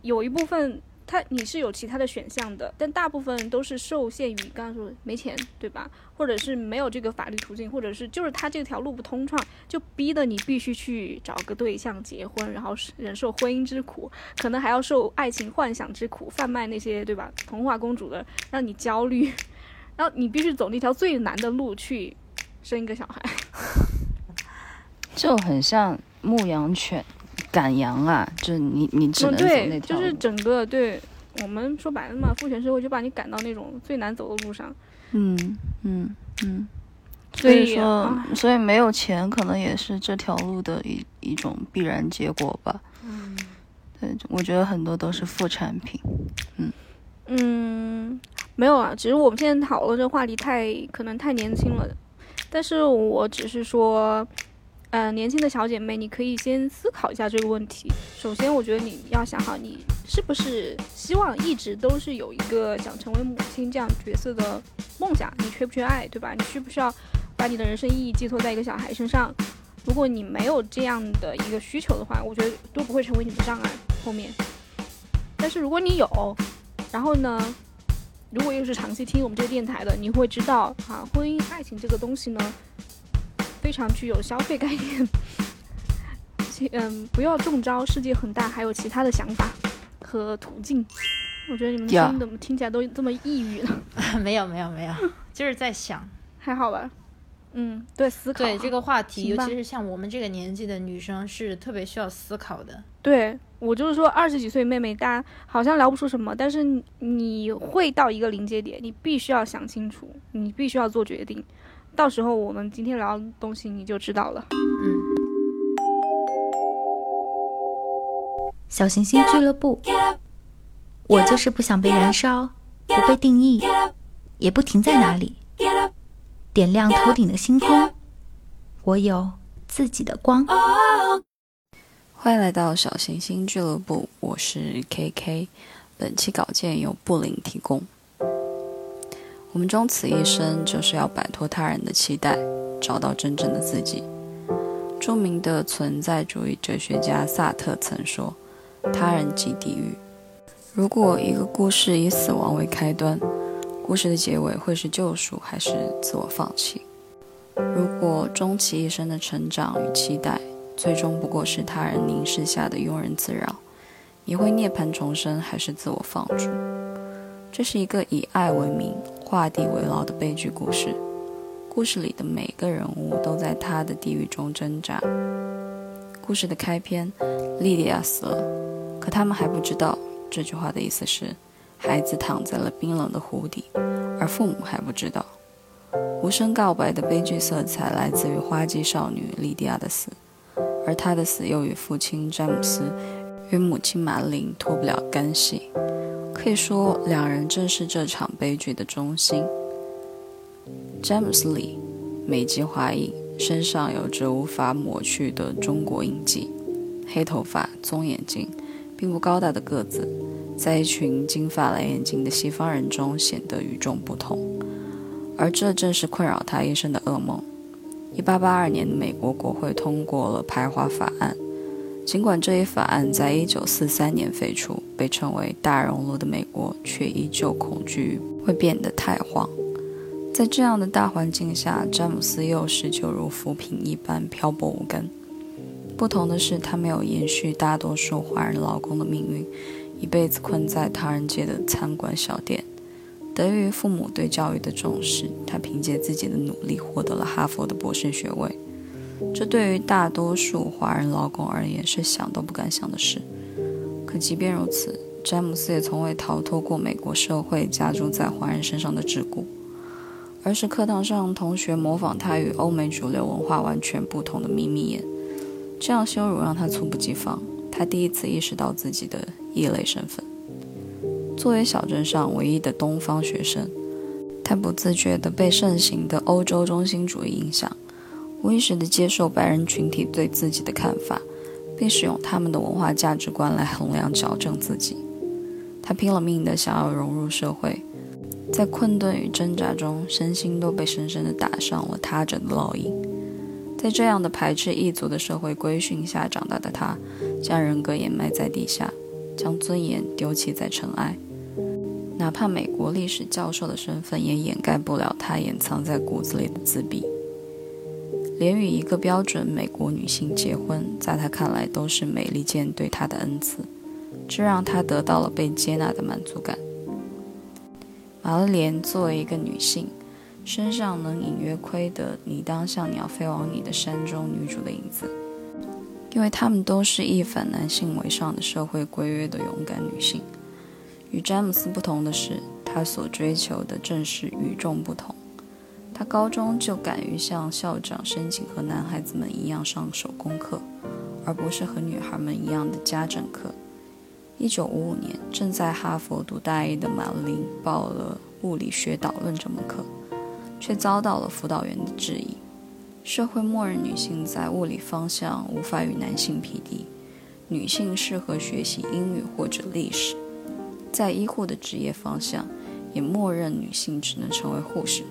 有一部分他你是有其他的选项的，但大部分都是受限于刚刚说没钱，对吧？或者是没有这个法律途径，或者是就是他这条路不通畅，就逼得你必须去找个对象结婚，然后忍受婚姻之苦，可能还要受爱情幻想之苦，贩卖那些对吧？童话公主的，让你焦虑，[LAUGHS] 然后你必须走那条最难的路去生一个小孩，[LAUGHS] 就很像牧羊犬。赶羊啊，就你你只能走那条路。就是整个对我们说白了嘛，父权社会就把你赶到那种最难走的路上。嗯嗯嗯。所以说，所以没有钱可能也是这条路的一一种必然结果吧。嗯。对，我觉得很多都是副产品。嗯嗯，没有啊，只是我们现在讨论这话题太可能太年轻了，但是我只是说。嗯，年轻的小姐妹，你可以先思考一下这个问题。首先，我觉得你要想好，你是不是希望一直都是有一个想成为母亲这样角色的梦想？你缺不缺爱，对吧？你需不需要把你的人生意义寄托在一个小孩身上？如果你没有这样的一个需求的话，我觉得都不会成为你的障碍。后面，但是如果你有，然后呢，如果又是长期听我们这个电台的，你会知道啊，婚姻爱情这个东西呢。非常具有消费概念，嗯，不要中招，世界很大，还有其他的想法和途径。我觉得你们听怎么听起来都这么抑郁呢？[LAUGHS] 没有没有没有，就是在想，[LAUGHS] 还好吧？嗯，对，思考。对这个话题，尤其是像我们这个年纪的女生，是特别需要思考的。对我就是说，二十几岁妹妹，大家好像聊不出什么，但是你会到一个临界点，你必须要想清楚，你必须要做决定。到时候我们今天聊的东西你就知道了。嗯。小行星俱乐部，我就是不想被燃烧，不被定义，也不停在哪里，点亮头顶的星空。我有自己的光。欢迎来到小行星俱乐部，我是 K K。本期稿件由布林提供。我们终此一生，就是要摆脱他人的期待，找到真正的自己。著名的存在主义哲学家萨特曾说：“他人即地狱。”如果一个故事以死亡为开端，故事的结尾会是救赎还是自我放弃？如果终其一生的成长与期待，最终不过是他人凝视下的庸人自扰，你会涅槃重生还是自我放逐？这是一个以爱为名。画地为牢的悲剧故事，故事里的每个人物都在他的地狱中挣扎。故事的开篇，莉迪亚死了，可他们还不知道这句话的意思是，孩子躺在了冰冷的湖底，而父母还不知道。无声告白的悲剧色彩来自于花季少女莉迪亚的死，而她的死又与父亲詹姆斯与母亲玛琳脱不了干系。可以说，两人正是这场悲剧的中心。詹姆斯·李，美籍华裔，身上有着无法抹去的中国印记，黑头发、棕眼睛，并不高大的个子，在一群金发蓝眼睛的西方人中显得与众不同。而这正是困扰他一生的噩梦。1882年，美国国会通过了排华法案。尽管这一法案在一九四三年废除，被称为“大熔炉”的美国，却依旧恐惧会变得太荒。在这样的大环境下，詹姆斯幼时就如浮萍一般漂泊无根。不同的是，他没有延续大多数华人劳工的命运，一辈子困在唐人街的餐馆小店。得益于父母对教育的重视，他凭借自己的努力获得了哈佛的博士学位。这对于大多数华人劳工而言是想都不敢想的事。可即便如此，詹姆斯也从未逃脱过美国社会加诸在华人身上的桎梏，而是课堂上同学模仿他与欧美主流文化完全不同的眯眯眼。这样羞辱让他猝不及防。他第一次意识到自己的异类身份。作为小镇上唯一的东方学生，他不自觉地被盛行的欧洲中心主义影响。无意识地接受白人群体对自己的看法，并使用他们的文化价值观来衡量矫正自己。他拼了命地想要融入社会，在困顿与挣扎中，身心都被深深地打上了他者的烙印。在这样的排斥异族的社会规训下长大的他，将人格掩埋在地下，将尊严丢弃在尘埃。哪怕美国历史教授的身份，也掩盖不了他掩藏在骨子里的自闭。连与一个标准美国女性结婚，在他看来都是美利坚对他的恩赐，这让他得到了被接纳的满足感。玛丽莲作为一个女性，身上能隐约窥得“你当像鸟飞往你的山”中女主的影子，因为她们都是一反男性为上的社会规约的勇敢女性。与詹姆斯不同的是，他所追求的正是与众不同。他高中就敢于向校长申请和男孩子们一样上手工课，而不是和女孩们一样的家政课。一九五五年，正在哈佛读大一的马林报了物理学导论这门课，却遭到了辅导员的质疑：社会默认女性在物理方向无法与男性匹敌，女性适合学习英语或者历史。在医护的职业方向，也默认女性只能成为护士。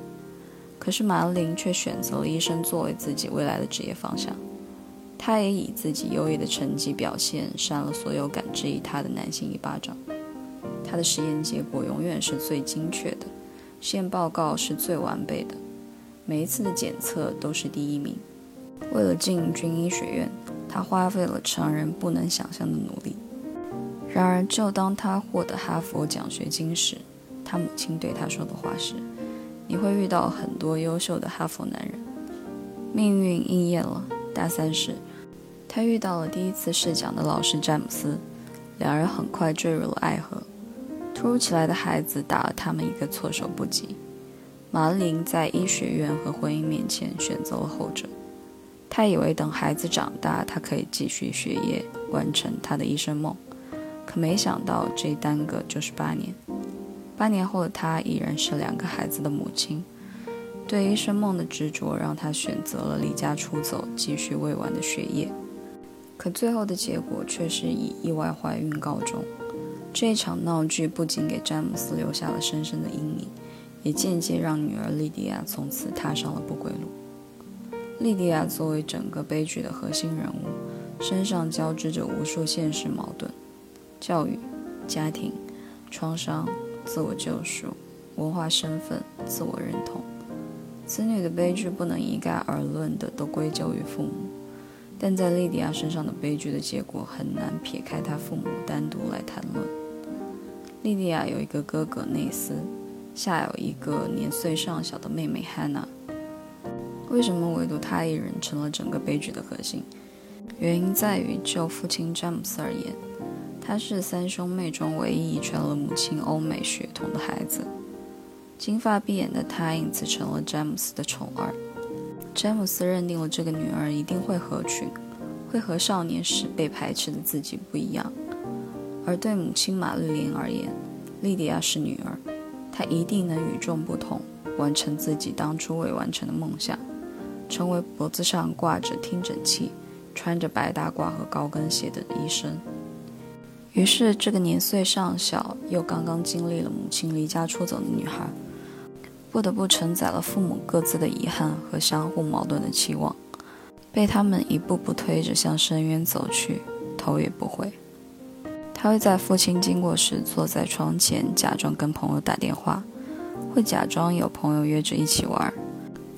可是马琳却选择了医生作为自己未来的职业方向。他也以自己优异的成绩表现扇了所有敢质疑他的男性一巴掌。他的实验结果永远是最精确的，实验报告是最完备的，每一次的检测都是第一名。为了进军医学院，他花费了常人不能想象的努力。然而，就当他获得哈佛奖学金时，他母亲对他说的话是：“你会遇到很多优秀的哈佛男人。”命运应验了。大三时，他遇到了第一次试讲的老师詹姆斯，两人很快坠入了爱河。突如其来的孩子打了他们一个措手不及。玛丽琳在医学院和婚姻面前选择了后者。他以为等孩子长大，他可以继续学业，完成他的医生梦。可没想到，这耽搁就是八年。八年后的她依然是两个孩子的母亲。对医生梦的执着让她选择了离家出走，继续未完的学业。可最后的结果却是以意外怀孕告终。这场闹剧不仅给詹姆斯留下了深深的阴影，也间接让女儿莉迪亚从此踏上了不归路。莉迪亚作为整个悲剧的核心人物，身上交织着无数现实矛盾：教育、家庭、创伤、自我救赎、文化身份、自我认同。子女的悲剧不能一概而论的都归咎于父母，但在莉迪亚身上的悲剧的结果很难撇开她父母单独来谈论。莉迪亚有一个哥哥内斯，下有一个年岁尚小的妹妹汉娜。为什么唯独她一人成了整个悲剧的核心？原因在于，就父亲詹姆斯而言，他是三兄妹中唯一遗传了母亲欧美血统的孩子。金发碧眼的他，因此成了詹姆斯的宠儿。詹姆斯认定了这个女儿一定会合群，会和少年时被排斥的自己不一样。而对母亲玛丽莲而言，莉迪亚是女儿，她一定能与众不同，完成自己当初未完成的梦想，成为脖子上挂着听诊器、穿着白大褂和高跟鞋的医生。于是，这个年岁尚小又刚刚经历了母亲离家出走的女孩。不得不承载了父母各自的遗憾和相互矛盾的期望，被他们一步步推着向深渊走去，头也不回。他会在父亲经过时坐在窗前，假装跟朋友打电话，会假装有朋友约着一起玩，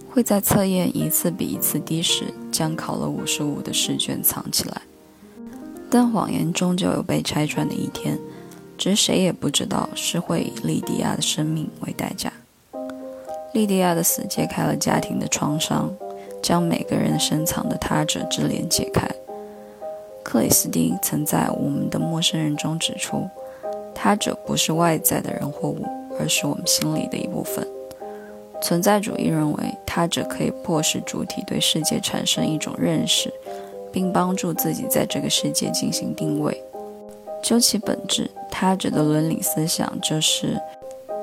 会在测验一次比一次低时，将考了五十五的试卷藏起来。但谎言终究有被拆穿的一天，只是谁也不知道是会以莉迪亚的生命为代价。莉迪亚的死揭开了家庭的创伤，将每个人深藏的他者之脸解开。克里斯汀曾在《我们的陌生人》中指出，他者不是外在的人或物，而是我们心里的一部分。存在主义认为，他者可以迫使主体对世界产生一种认识，并帮助自己在这个世界进行定位。究其本质，他者的伦理思想就是。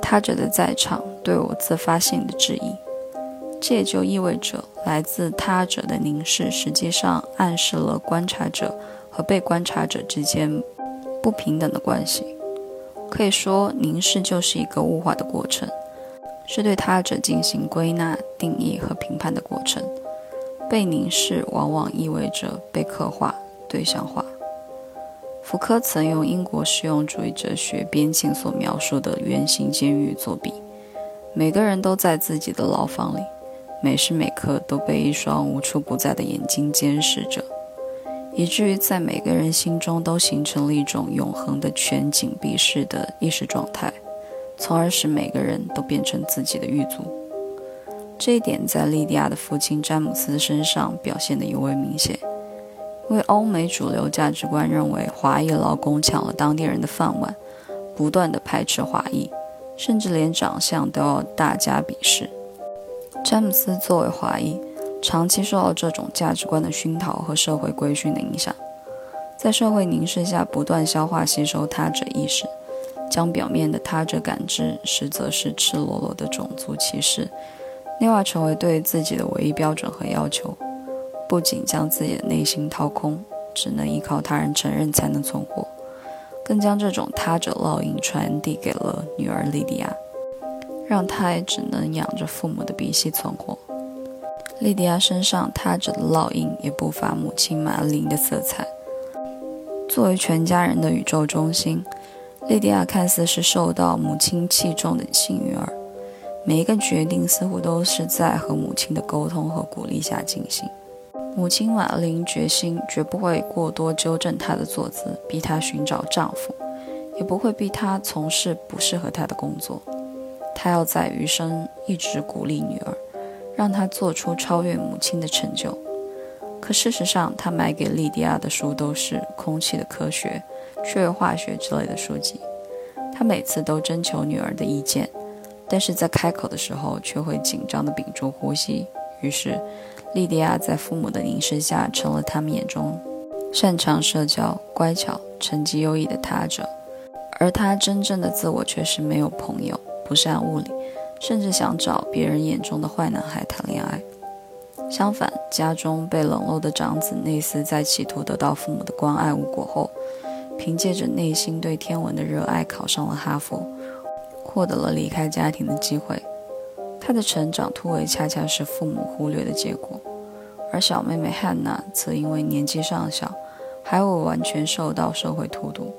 他者的在场对我自发性的质疑，这也就意味着来自他者的凝视实际上暗示了观察者和被观察者之间不平等的关系。可以说，凝视就是一个物化的过程，是对他者进行归纳、定义和评判的过程。被凝视往往意味着被刻画、对象化。福柯曾用英国实用主义哲学边沁所描述的圆形监狱作比：每个人都在自己的牢房里，每时每刻都被一双无处不在的眼睛监视着，以至于在每个人心中都形成了一种永恒的全紧闭式的意识状态，从而使每个人都变成自己的狱卒。这一点在莉迪亚的父亲詹姆斯身上表现得尤为明显。因为欧美主流价值观认为华裔劳工抢了当地人的饭碗，不断的排斥华裔，甚至连长相都要大加鄙视。詹姆斯作为华裔，长期受到这种价值观的熏陶和社会规训的影响，在社会凝视下不断消化吸收他者意识，将表面的他者感知，实则是赤裸裸的种族歧视，内化成为对自己的唯一标准和要求。不仅将自己的内心掏空，只能依靠他人承认才能存活，更将这种他者烙印传递给了女儿莉迪亚，让她也只能仰着父母的鼻息存活。莉迪亚身上他者的烙印也不乏母亲玛琳的色彩。作为全家人的宇宙中心，莉迪亚看似是受到母亲器重的幸运儿，每一个决定似乎都是在和母亲的沟通和鼓励下进行。母亲玛琳决心绝不会过多纠正她的坐姿，逼她寻找丈夫，也不会逼她从事不适合她的工作。她要在余生一直鼓励女儿，让她做出超越母亲的成就。可事实上，她买给莉迪亚的书都是空气的科学、趣味化学之类的书籍。她每次都征求女儿的意见，但是在开口的时候却会紧张地屏住呼吸。于是。莉迪亚在父母的凝视下，成了他们眼中擅长社交、乖巧、成绩优异的他者，而他真正的自我却是没有朋友、不善物理，甚至想找别人眼中的坏男孩谈恋爱。相反，家中被冷落的长子内斯在企图得到父母的关爱无果后，凭借着内心对天文的热爱，考上了哈佛，获得了离开家庭的机会。他的成长突围恰恰是父母忽略的结果，而小妹妹汉娜则因为年纪尚小，还未完全受到社会荼毒，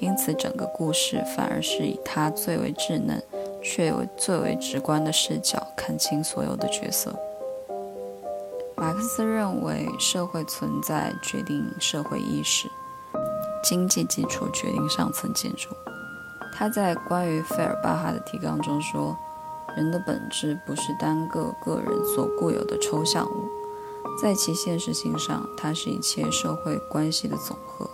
因此整个故事反而是以她最为稚嫩，却又最为直观的视角看清所有的角色。马克思认为，社会存在决定社会意识，经济基础决定上层建筑。他在关于费尔巴哈的提纲中说。人的本质不是单个个人所固有的抽象物，在其现实性上，它是一切社会关系的总和。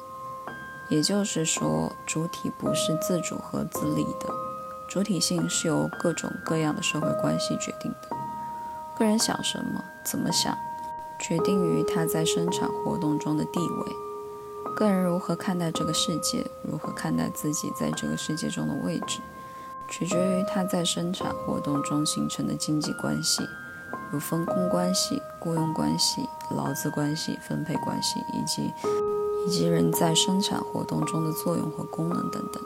也就是说，主体不是自主和自立的，主体性是由各种各样的社会关系决定的。个人想什么、怎么想，决定于他在生产活动中的地位。个人如何看待这个世界，如何看待自己在这个世界中的位置。取决于他在生产活动中形成的经济关系，如分工关系、雇佣关系、劳资关系、分配关系，以及以及人在生产活动中的作用和功能等等。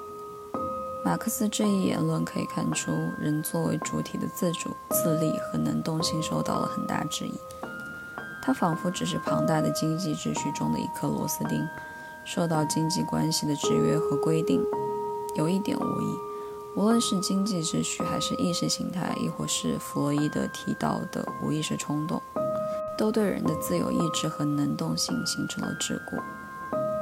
马克思这一言论可以看出，人作为主体的自主、自立和能动性受到了很大质疑。他仿佛只是庞大的经济秩序中的一颗螺丝钉，受到经济关系的制约和规定。有一点无疑。无论是经济秩序，还是意识形态，亦或是弗洛伊德提到的无意识冲动，都对人的自由意志和能动性形成了桎梏。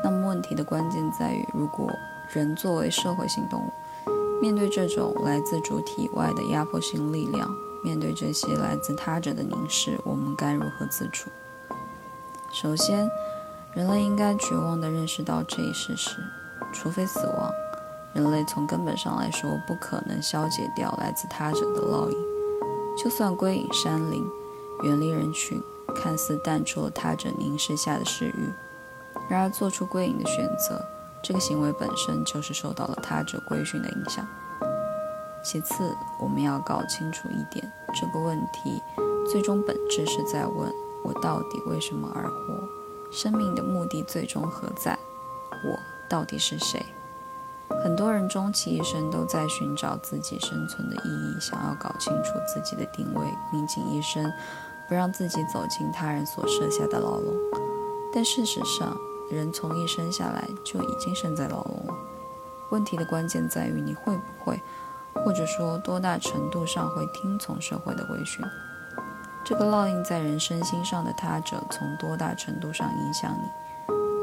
那么，问题的关键在于：如果人作为社会性动物，面对这种来自主体外的压迫性力量，面对这些来自他者的凝视，我们该如何自处？首先，人类应该绝望地认识到这一事实：除非死亡。人类从根本上来说，不可能消解掉来自他者的烙印。就算归隐山林，远离人群，看似淡出了他者凝视下的视域，然而做出归隐的选择，这个行为本身就是受到了他者规训的影响。其次，我们要搞清楚一点：这个问题最终本质是在问我到底为什么而活？生命的目的最终何在？我到底是谁？很多人终其一生都在寻找自己生存的意义，想要搞清楚自己的定位，命尽一生不让自己走进他人所设下的牢笼。但事实上，人从一生下来就已经身在牢笼了。问题的关键在于你会不会，或者说多大程度上会听从社会的规训。这个烙印在人身心上的他者，从多大程度上影响你？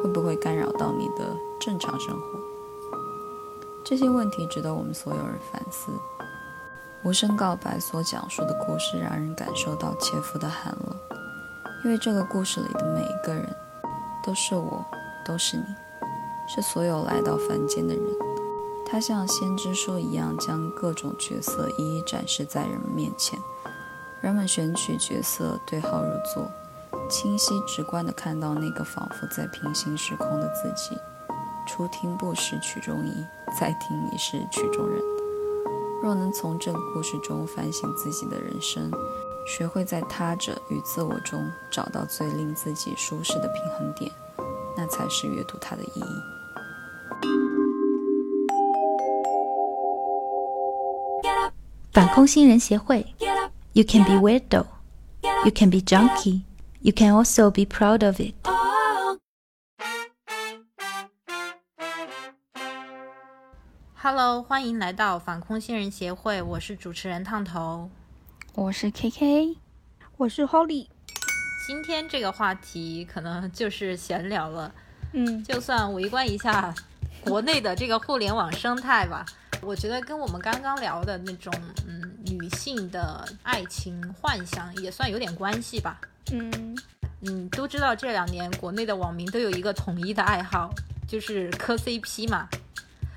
会不会干扰到你的正常生活？这些问题值得我们所有人反思。无声告白所讲述的故事，让人感受到切肤的寒冷，因为这个故事里的每一个人，都是我，都是你，是所有来到凡间的人。他像先知书一样，将各种角色一一展示在人们面前。人们选取角色，对号入座，清晰直观地看到那个仿佛在平行时空的自己。初听不识曲中意，再听已是曲中人。若能从这个故事中反省自己的人生，学会在他者与自我中找到最令自己舒适的平衡点，那才是阅读它的意义。反空心人协会 ，You can be weirdo, you can be junkie, you can also be proud of it. Hello，欢迎来到反空心人协会，我是主持人烫头。我是 KK，我是 Holly。今天这个话题可能就是闲聊了，嗯，就算围观一下国内的这个互联网生态吧。 我觉得跟我们刚刚聊的那种嗯女性的爱情幻想也算有点关系吧。嗯，嗯，都知道这两年国内的网民都有一个统一的爱好，就是磕 CP 嘛。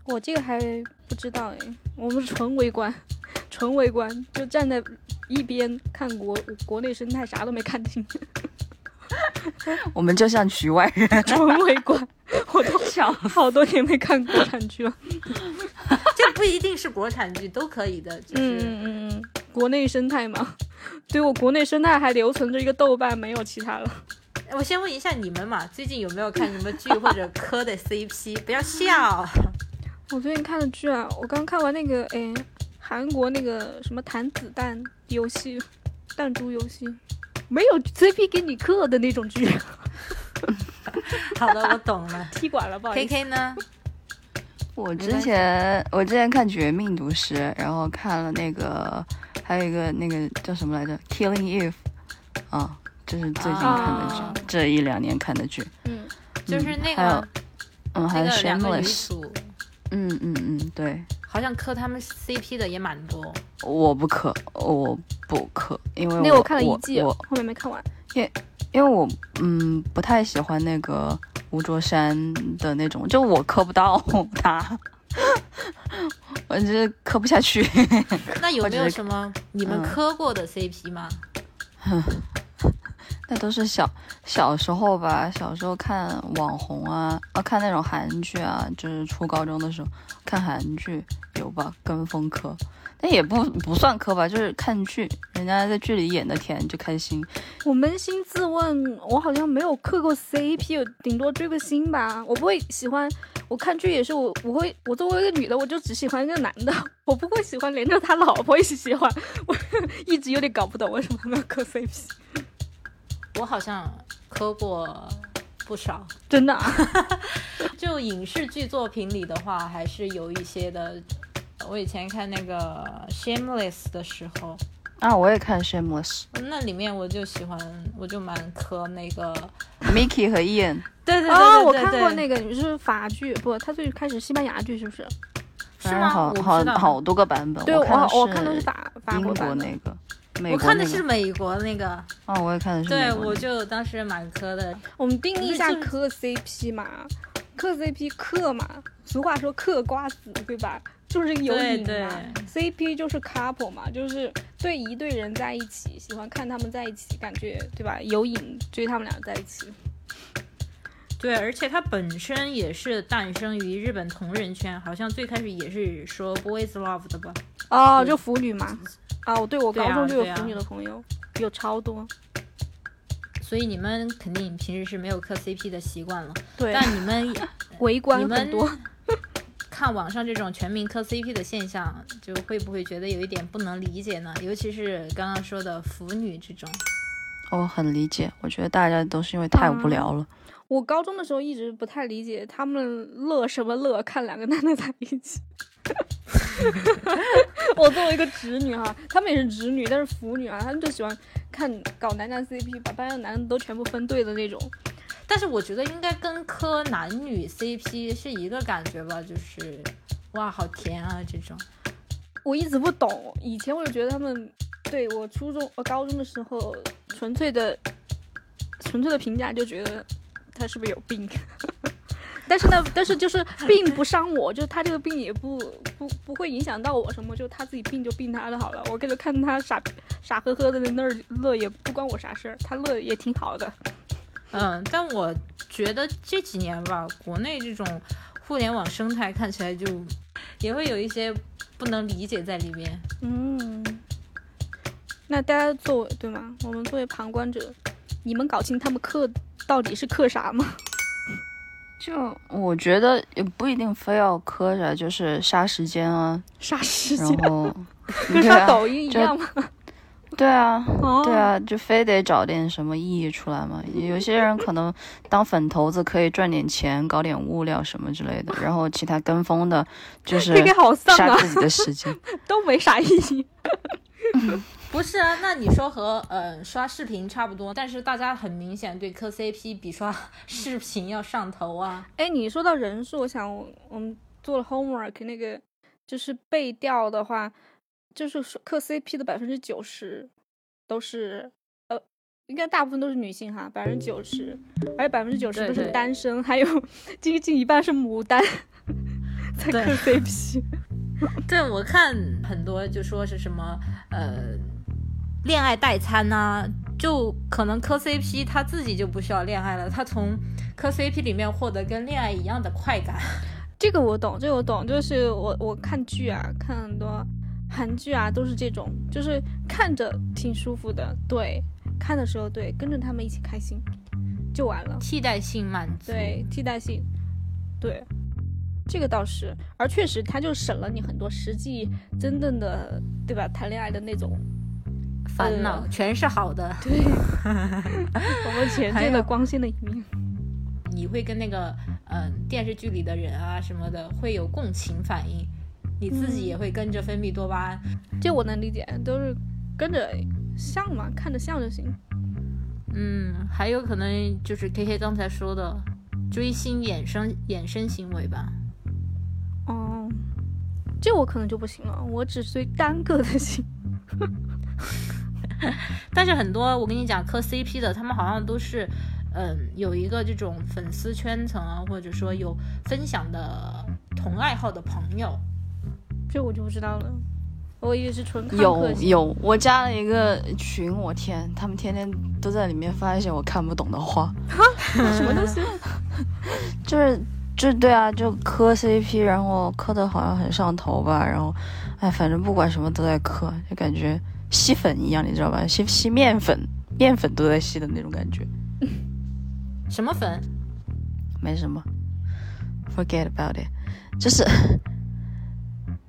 我这个还不知道哎，我们纯围观，[LAUGHS] 纯围观，就站在一边看国国内生态，啥都没看清，[LAUGHS] [LAUGHS] 我们就像局外人，纯围观。我都想好多年没看国产剧了。这不一定是国产剧，都可以的。就是、嗯嗯嗯嗯，国内生态嘛，[LAUGHS] 对我国内生态还留存着一个豆瓣，没有其他了。我先问一下你们嘛，最近有没有看什么剧或者磕的 [LAUGHS] CP？不要笑。[LAUGHS] 我最近看的剧啊，我刚看完那个哎，韩国那个什么弹子弹游戏，弹珠游戏，没有 CP 给你磕的那种剧。好的，我懂了。踢馆了，不好意思。K K 呢？我之前我之前看《绝命毒师》，然后看了那个，还有一个那个叫什么来着，《Killing Eve》啊，这是最近看的剧，啊这一两年看的剧。嗯，就是那还有个嗯，还有 Shameless，主，嗯嗯嗯，对，好像磕他们 CP 的也蛮多。我不磕，我不磕，因为那我看了一季，我后面没看完。因为我嗯不太喜欢那个吴卓山的那种，就我磕不到他，[LAUGHS] 我就是磕不下去。那有没有什么你们嗯磕过的 CP 吗？[LAUGHS] 那都是小小时候吧，小时候看网红啊，啊看那种韩剧啊，就是初高中的时候看韩剧有吧，跟风磕，那也不不算磕吧，就是看剧，人家在剧里演的甜就开心。我扪心自问，我好像没有磕过 CP，顶多追个星吧。我不会喜欢，我看剧也是我我会，我作为一个女的，我就只喜欢一个男的，[LAUGHS] 我不会喜欢连着他老婆一起喜欢。[LAUGHS] 我一直有点搞不懂为什么他们要磕 CP，我好像磕过不少。真的啊。[LAUGHS] 就影视剧作品里的话，还是有一些的。我以前看那个《Shameless》的时候，啊，我也看 Shameless，Mickey 那里面我就喜欢，我就蛮磕那个 Mickey。和 Ian，对对对对哦，我看过那个，你是法剧不？他最开始西班牙剧是不是？是吗？好我知道。好好多个版本，对，我我看的我看的是法法国那个，美我国那个，看的是美国那个，哦，我也看的是对美国那个我就当时蛮磕的。我们定义一下就是磕 CP 嘛，磕 CP 嗑嘛，俗话说嗑瓜子，对吧？就是有瘾对对嘛。CP 就是 couple 嘛，就是对一对人在一起，喜欢看他们在一起，感觉对吧？有瘾，追他们俩在一起。对，而且它本身也是诞生于日本同人圈，好像最开始也是说 boys love 的吧？哦，就腐女嘛。啊，我对我高中就有腐女的朋友，有超多。所以你们肯定平时是没有磕 CP 的习惯了，对，但你们 [LAUGHS] 围观你们很多。[LAUGHS] 看网上这种全民磕 CP 的现象，就会不会觉得有一点不能理解呢？尤其是刚刚说的腐女这种，我很理解，我觉得大家都是因为太无聊了。我高中的时候一直不太理解他们乐什么乐，看两个男的在一起。[LAUGHS] 我作为一个直女哈，他们也是直女，但是腐女啊，他们就喜欢看搞男男 CP，把班上男的都全部分队的那种。但是我觉得应该跟磕男女 CP 是一个感觉吧，就是哇，好甜啊这种。我一直不懂，以前我就觉得他们对我初中、我高中的时候，纯粹的、纯粹的评价就觉得他是不是有病。[LAUGHS] 但是呢，但是就是病不伤我，就是他这个病也不不不会影响到我什么，就他自己病就病他的好了。我跟着看他傻傻呵呵的在那儿乐，也不关我啥事儿，他乐也挺好的。嗯，但我觉得这几年吧，国内这种互联网生态看起来就也会有一些不能理解在里面。嗯，那大家作为对吗？我们作为旁观者，你们搞清他们刻到底是刻啥吗？[LAUGHS] 就我觉得也不一定非要磕啥，就是杀时间啊，杀时间然间，后跟刷抖音一样吗？对啊，哦对啊，就非得找点什么意义出来嘛。有些人可能当粉头子可以赚点钱，搞点物料什么之类的，[LAUGHS] 然后其他跟风的，就是杀自己的时间。[LAUGHS] 都没啥意义。不是啊，那你说和呃刷视频差不多，但是大家很明显对磕 CP 比刷视频要上头啊。哎，你说到人数，我想我我们做了 homework，那个就是背调的话，就是说磕 CP 的百分之九十都是呃，应该大部分都是女性哈，百分之九十，而且百分之九十都是对对单身，还有接近一半是牡丹在磕 CP。对，我看很多就说是什么呃恋爱代餐呐、就可能磕 CP 他自己就不需要恋爱了，他从磕 CP 里面获得跟恋爱一样的快感。这个我懂，这个我懂，就是我我看剧啊，看很多韩剧啊，都是这种，就是看着挺舒服的，对，看的时候对，跟着他们一起开心就完了，替代性满足，对，替代性，对，这个倒是，而确实他就省了你很多实际真正的对吧谈恋爱的那种，烦恼全是好的。对，我们前 [LAUGHS] 进的光鲜的一面，你会跟那个嗯、呃电视剧里的人啊什么的会有共情反应，你自己也会跟着分泌多巴胺。这我能理解，都是跟着像嘛，看着像就行。嗯，还有可能就是 K K 刚才说的追星衍生衍生行为吧。哦，这我可能就不行了，我只追单个的星。[LAUGHS] 但是很多我跟你讲磕 CP 的，他们好像都是，嗯，有一个这种粉丝圈层啊，或者说有分享的同爱好的朋友。这我就不知道了，我以为是纯看有。有，我加了一个群，我天，他们天天都在里面发一些我看不懂的话，[LAUGHS] 什么东西？[LAUGHS] 就是就对啊，就磕 CP，然后磕的好像很上头吧，然后哎，反正不管什么都在磕，就感觉吸粉一样，你知道吧？吸吸面粉，面粉都在吸的那种感觉，什么粉？没什么，forget about it，就是。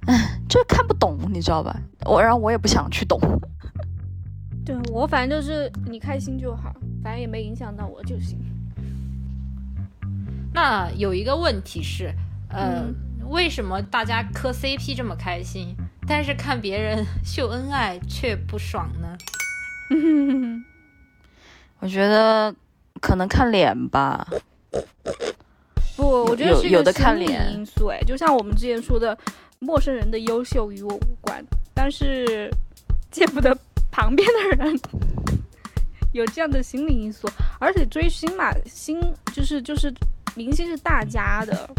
嗯，就是看不懂，你知道吧？我然后我也不想去懂。对我反正就是你开心就好，反正也没影响到我就行。那有一个问题是，呃，嗯为什么大家磕 CP 这么开心，但是看别人秀恩爱却不爽呢？[LAUGHS] 我觉得可能看脸吧，不，我觉得是一个有有的看心理脸因素。哎，就像我们之前说的，陌生人的优秀与我无关，但是见不得旁边的人有这样的心理因素。而且追星嘛，星就是就是明星是大家的，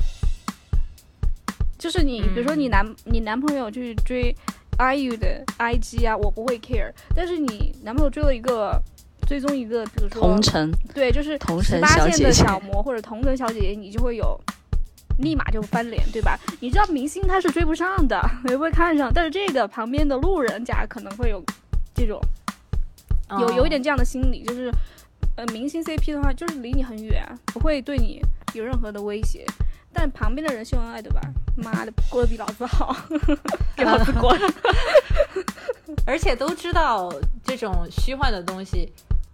就是你比如说你男、你男朋友去追 IU 的 IG 啊，我不会 care，但是你男朋友追了一个。追踪一个，比如说同城对，就是同城十八线的小姐姐小模或者同城小姐姐，你就会有立马就翻脸，对吧？你知道明星他是追不上的，也不会看上，但是这个旁边的路人甲可能会有这种有有一点这样的心理，就是呃，明星 CP 的话，就是离你很远，不会对你有任何的威胁。但旁边的人秀恩爱，对吧？妈的，过得比老子好，[LAUGHS] 给老子滚！[LAUGHS] 而且都知道这种虚幻的东西，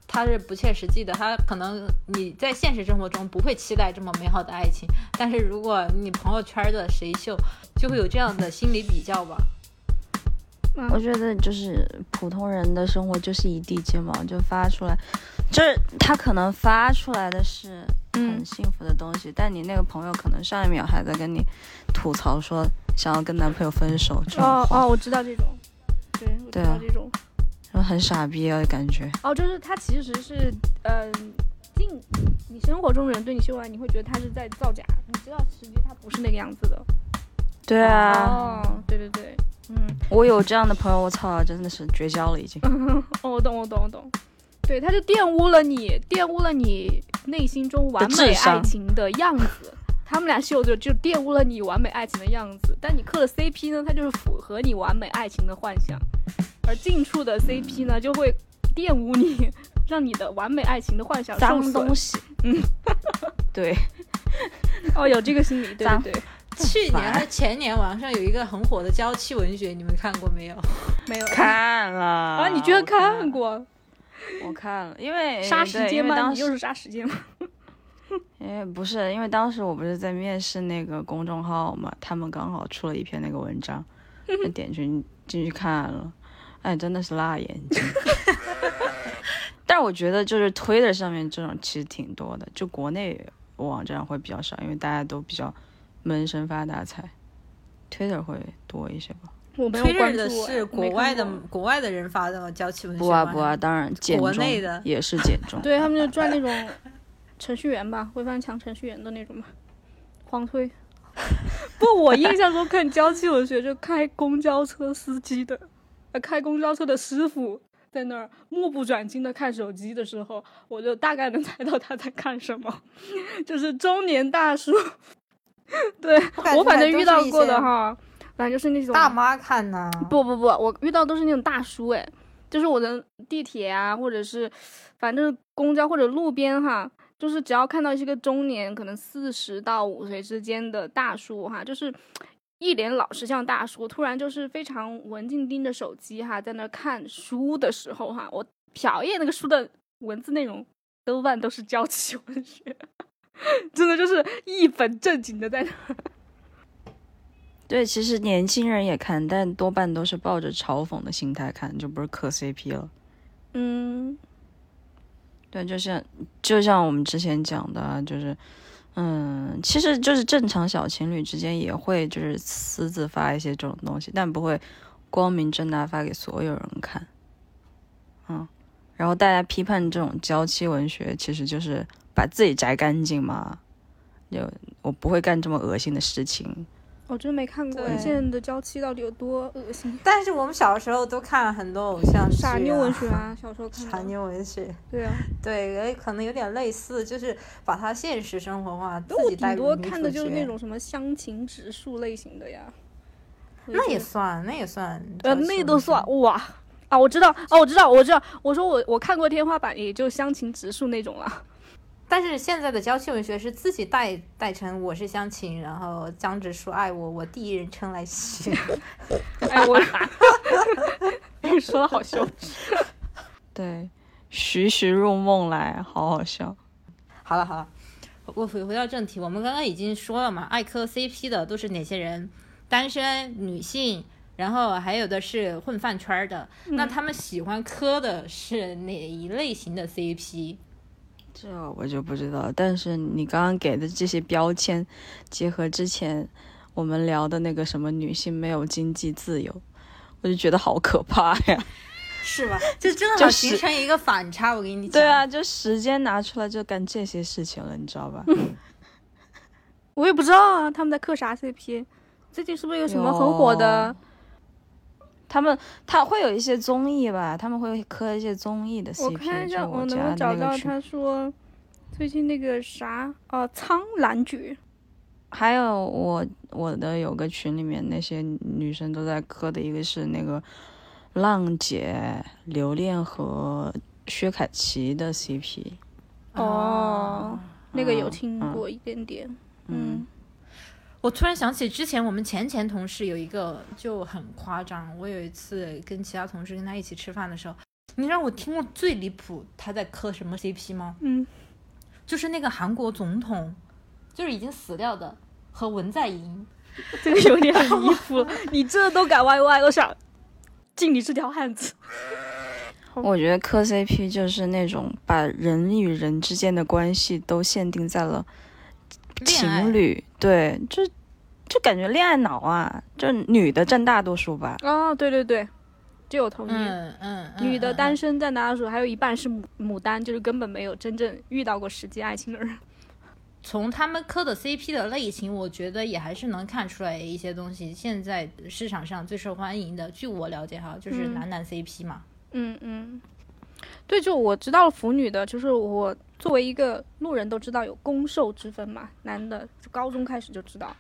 它是不切实际的。它可能你在现实生活中不会期待这么美好的爱情，但是如果你朋友圈的谁秀，就会有这样的心理比较吧。我觉得就是普通人的生活就是一地鸡毛，就发出来，就是他可能发出来的是很幸福的东西，但你那个朋友可能上一秒还在跟你吐槽说想要跟男朋友分手哦，哦，我知道这种，对，我知道这种。然后很傻逼啊感觉。哦，就是他其实是，嗯、进你生活中人对你秀恩爱，你会觉得他是在造假，你知道实际他不是那个样子的。对啊，哦，对对对，嗯，我有这样的朋友，我操，真的是绝交了已经。[LAUGHS] 哦，我懂，我懂，我懂。对，他就玷污了你，玷污了你内心中完美爱情的样子。他们俩秀的就玷污了你完美爱情的样子，但你磕的 CP 呢，它就是符合你完美爱情的幻想，而近处的 CP 呢，就会玷污你，让你的完美爱情的幻想受脏东西，嗯，[LAUGHS] 对，哦，有这个心理，对对对，[LAUGHS] 去年还是前年网上有一个很火的娇妻文学，你们看过没有？没有看了啊？你居然看？过我看了，因为杀时间吗？你又是杀时间吗？[LAUGHS] 哎，不是，因为当时我不是在面试那个公众号嘛，他们刚好出了一篇那个文章，[LAUGHS] 就点进进去看了，哎，真的是辣眼睛。但是我觉得就是 Twitter 上面这种其实挺多的，就国内网站会比较少，因为大家都比较闷声发大财，Twitter 会多一些吧。我没有关注的是哎国外的国外的人发的娇气文学不啊不啊，当然简国内的也是减重。[LAUGHS] 对他们就赚那种程序员吧，会翻墙程序员的那种嘛，黄推。不，我印象中看娇妻文学就开公交车司机的，呃，开公交车的师傅在那儿目不转睛的看手机的时候，我就大概能猜到他在看什么，[LAUGHS] 就是中年大叔。[LAUGHS] 对我反正遇到过的哈，反正就是那种大妈看呢。不不不，我遇到都是那种大叔哎，就是我的地铁啊，或者是反正公交或者路边哈，就是只要看到一个中年，可能四十到五十岁之间的大叔哈，就是一脸老实像大叔，突然就是非常文静盯着手机哈，在那看书的时候哈，我瞟一眼那个书的文字内容，多半都是娇妻文学，[LAUGHS] 真的就是一本正经的在那儿。对，其实年轻人也看，但多半都是抱着嘲讽的心态看，就不是磕 CP 了。嗯，对，就像就像我们之前讲的啊，就是，嗯，其实就是正常小情侣之间也会就是私自发一些这种东西，但不会光明正大发给所有人看。嗯，然后大家批判这种娇妻文学，其实就是把自己摘干净吗。就我不会干这么恶心的事情。我真没看过对现在的娇妻到底有多恶心。但是我们小时候都看了很多偶像剧、啊，傻妞文学啊，[LAUGHS] 小时候看的。傻妞文学，对啊，对，哎可能有点类似，就是把它现实生活化，自我顶多己带入女主角看的就是那，种什么乡情指数类型的呀。那也算，那也算，呃，那都算哇啊！我知道哦，我知道，我知道。我说我我看过天花板，也就乡情指数那种了。但是现在的娇妻文学是自己代代成我是湘琴，然后江直树爱我，我第一人称来写。[LAUGHS] 哎，我你说的好羞耻。[LAUGHS] 对，徐徐入梦来，好好笑。好了好了，我回回到正题，我们刚刚已经说了嘛，爱磕 CP 的都是哪些人？单身女性，然后还有的是混饭圈儿的。那他们喜欢磕的是哪一类型的 CP？这我就不知道，但是你刚刚给的这些标签，结合之前我们聊的那个什么女性没有经济自由，我就觉得好可怕呀。[LAUGHS] 是吧？[LAUGHS] 就正好就形成一个反差。我跟你讲，对啊，就时间拿出来就干这些事情了，你知道吧？[LAUGHS] 我也不知道啊，他们在磕啥 CP？最近是不是有什么很火的？他们他会有一些综艺吧，他们会磕一些综艺的 CP。我看一下，我能不能找到他说最近那个啥哦，苍兰诀。还有我我的有个群里面那些女生都在磕的一个是那个浪姐、刘恋和薛凯琪的 CP。哦，那个有听过一点点。嗯嗯，我突然想起之前我们前前同事有一个就很夸张，我有一次跟其他同事跟他一起吃饭的时候，你让我听过最离谱他在磕什么 CP 吗？嗯，就是那个韩国总统，就是已经死掉的和文在寅。[LAUGHS] 这个有点离 [LAUGHS] 谱了，你这都敢 YY，我想敬你是条汉子。我觉得磕 CP 就是那种把人与人之间的关系都限定在了情侣，对，就就感觉恋爱脑啊，就女的占大多数吧。哦，对对对，这我同意。嗯嗯，嗯女的嗯单身占大多数，还有一半是牡牡丹，就是根本没有真正遇到过实际爱情的人。从他们磕的 CP 的类型，我觉得也还是能看出来一些东西。现在市场上最受欢迎的，据我了解哈，就是嗯男男 CP 嘛。嗯嗯，对，就我知道腐女的，就是我作为一个路人都知道有攻受之分嘛，男的就高中开始就知道，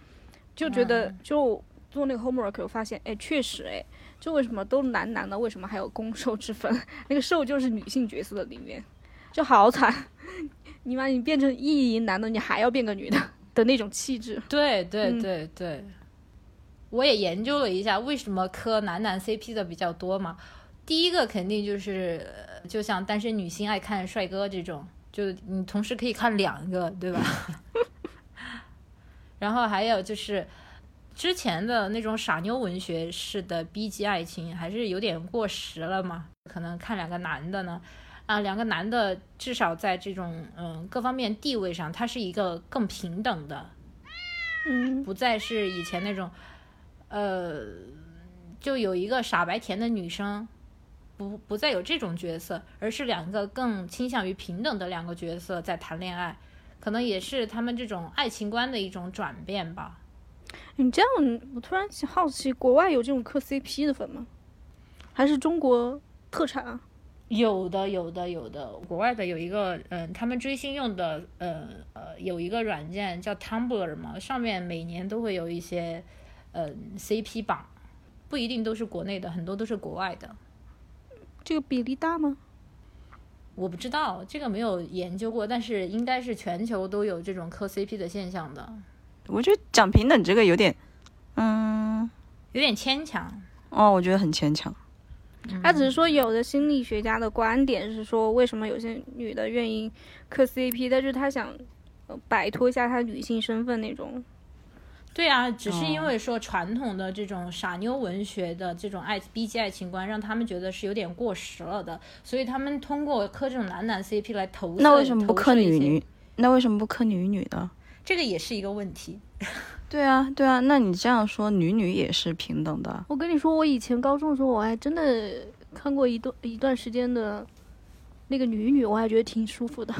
就觉得嗯就做那个 homework，我发现哎，确实哎，就为什么都男男的，为什么还有攻受之分？[LAUGHS] 那个受就是女性角色的里面，就好惨，[LAUGHS] 你把你变成意淫男的，你还要变个女的 [LAUGHS] 的那种气质。对对嗯对对，我也研究了一下，为什么磕男男 CP 的比较多嘛？第一个肯定就是，呃就像单身女性爱看帅哥这种，就你同时可以看两个，对吧？[LAUGHS] 然后还有就是，之前的那种傻妞文学式的 B 级爱情还是有点过时了嘛？可能看两个男的呢，啊，两个男的至少在这种嗯各方面地位上，他是一个更平等的，嗯不再是以前那种，呃，就有一个傻白甜的女生，不不再有这种角色，而是两个更倾向于平等的两个角色在谈恋爱，可能也是他们这种爱情观的一种转变吧。你这样，我突然好奇，国外有这种磕 CP 的粉吗？还是中国特产啊？有的，有的，有的。国外的有一个，嗯，他们追星用的，呃呃，有一个软件叫 Tumblr 嘛，上面每年都会有一些，嗯，CP 榜，不一定都是国内的，很多都是国外的。这个比例大吗？我不知道这个没有研究过，但是应该是全球都有这种磕 CP 的现象的，我觉得讲平等这个有点，嗯，有点牵强。哦，我觉得很牵强。他只是说，有的心理学家的观点是说，为什么有些女的愿意磕 CP，但是她想呃摆脱一下她女性身份那种。对啊，只是因为说传统的这种傻妞文学的这种爱 BG 爱情观，让他们觉得是有点过时了的，所以他们通过磕这种男男 CP 来投射。那为什么不磕女女？？那为什么不磕女女的？这个也是一个问题。[LAUGHS] 对啊，对啊，那你这样说，女女也是平等的。我跟你说，我以前高中的时候，我还真的看过一段一段时间的那个女女，我还觉得挺舒服的。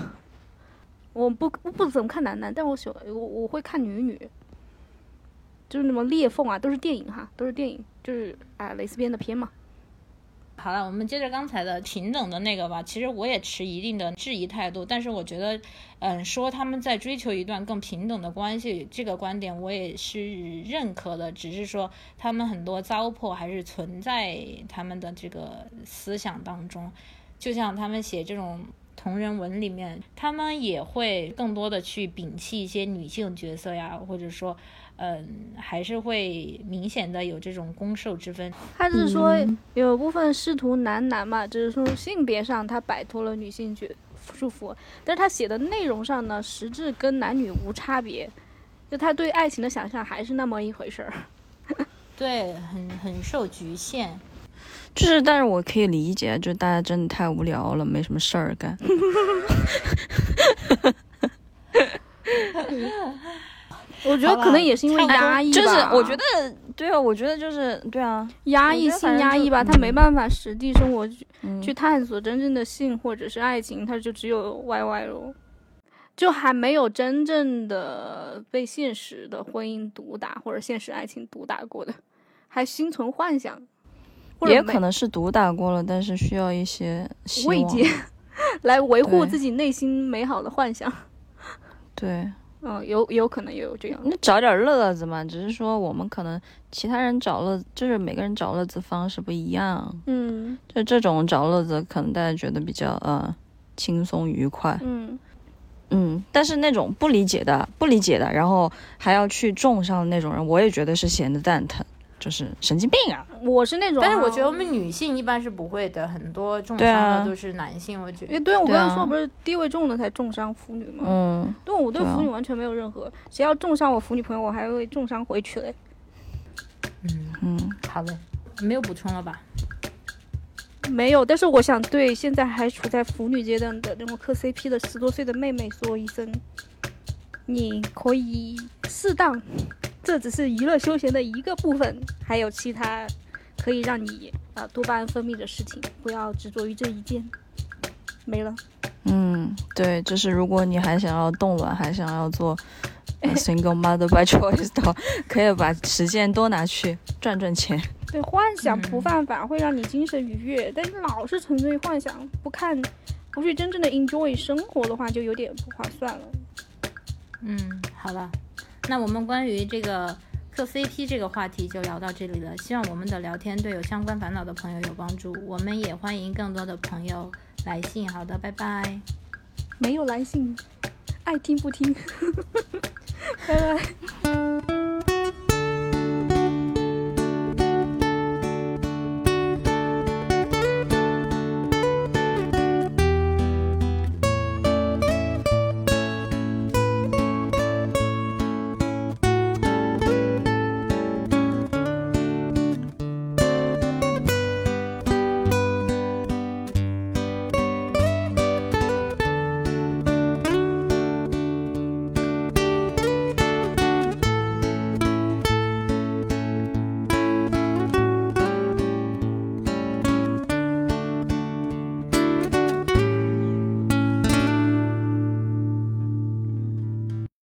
[LAUGHS] 我不我不怎么看男男，但我喜欢我我会看女女，就是那么裂缝啊，都是电影哈，都是电影，就是啊蕾丝边的片嘛。好了，我们接着刚才的平等的那个吧。其实我也持一定的质疑态度，但是我觉得，嗯，说他们在追求一段更平等的关系，这个观点我也是认可的。只是说他们很多糟粕还是存在他们的这个思想当中，就像他们写这种同人文里面，他们也会更多的去摒弃一些女性角色呀，或者说，嗯，还是会明显的有这种攻受之分。他只是说有部分仕途男男嘛，就是说性别上他摆脱了女性角束缚，但是他写的内容上呢，实质跟男女无差别，就他对爱情的想象还是那么一回事儿。对，很很受局限。就是，但是我可以理解，就是大家真的太无聊了，没什么事儿干。我觉得可能也是因为压抑吧，就是我觉得，对啊，我觉得就是对啊，压抑性压抑吧，他没办法实地生活去嗯去探索真正的性或者是爱情，他就只有 YY 咯，就还没有真正的被现实的婚姻毒打或者现实爱情毒打过的，还心存幻想，也可能是毒打过了，但是需要一些慰藉，[LAUGHS] 来维护自己内心美好的幻想。[LAUGHS] 对，嗯，有有可能也有这样。那找点乐子嘛，只是说我们可能其他人找乐，就是每个人找乐子方式不一样，嗯。就这种找乐子可能大家觉得比较呃轻松愉快，嗯，嗯，但是那种不理解的、不理解的，然后还要去种上的那种人，我也觉得是闲的蛋疼，就是神经病啊。我是那种啊，但是我觉得我们女性一般是不会的，很多重伤的都是男性。我觉诶，得，对，我刚刚说不是地位重的才重伤腐女吗？嗯，对，我对腐女完全没有任何，谁要重伤我腐女朋友，我还会重伤回去嘞。嗯，嗯，好嘞，没有补充了吧？没有，但是我想对现在还处在腐女阶段的那种磕 CP 的十多岁的妹妹说一声，你可以适当，这只是娱乐休闲的一个部分，还有其他可以让你啊、多巴胺分泌的事情，不要执着于这一件。没了，嗯，对，就是如果你还想要冻卵，还想要做、呃 [LAUGHS] single mother by choice 的话，可以把时间多拿去赚赚钱。对，幻想不嗯犯法，会让你精神愉悦，但是老是沉醉于幻想，不看，不去真正的 enjoy 生活的话，就有点不划算了。嗯，好了，那我们关于这个磕 CP 这个话题就聊到这里了。希望我们的聊天对有相关烦恼的朋友有帮助。我们也欢迎更多的朋友来信。好的，拜拜。没有来信，爱听不听，[LAUGHS] 拜拜。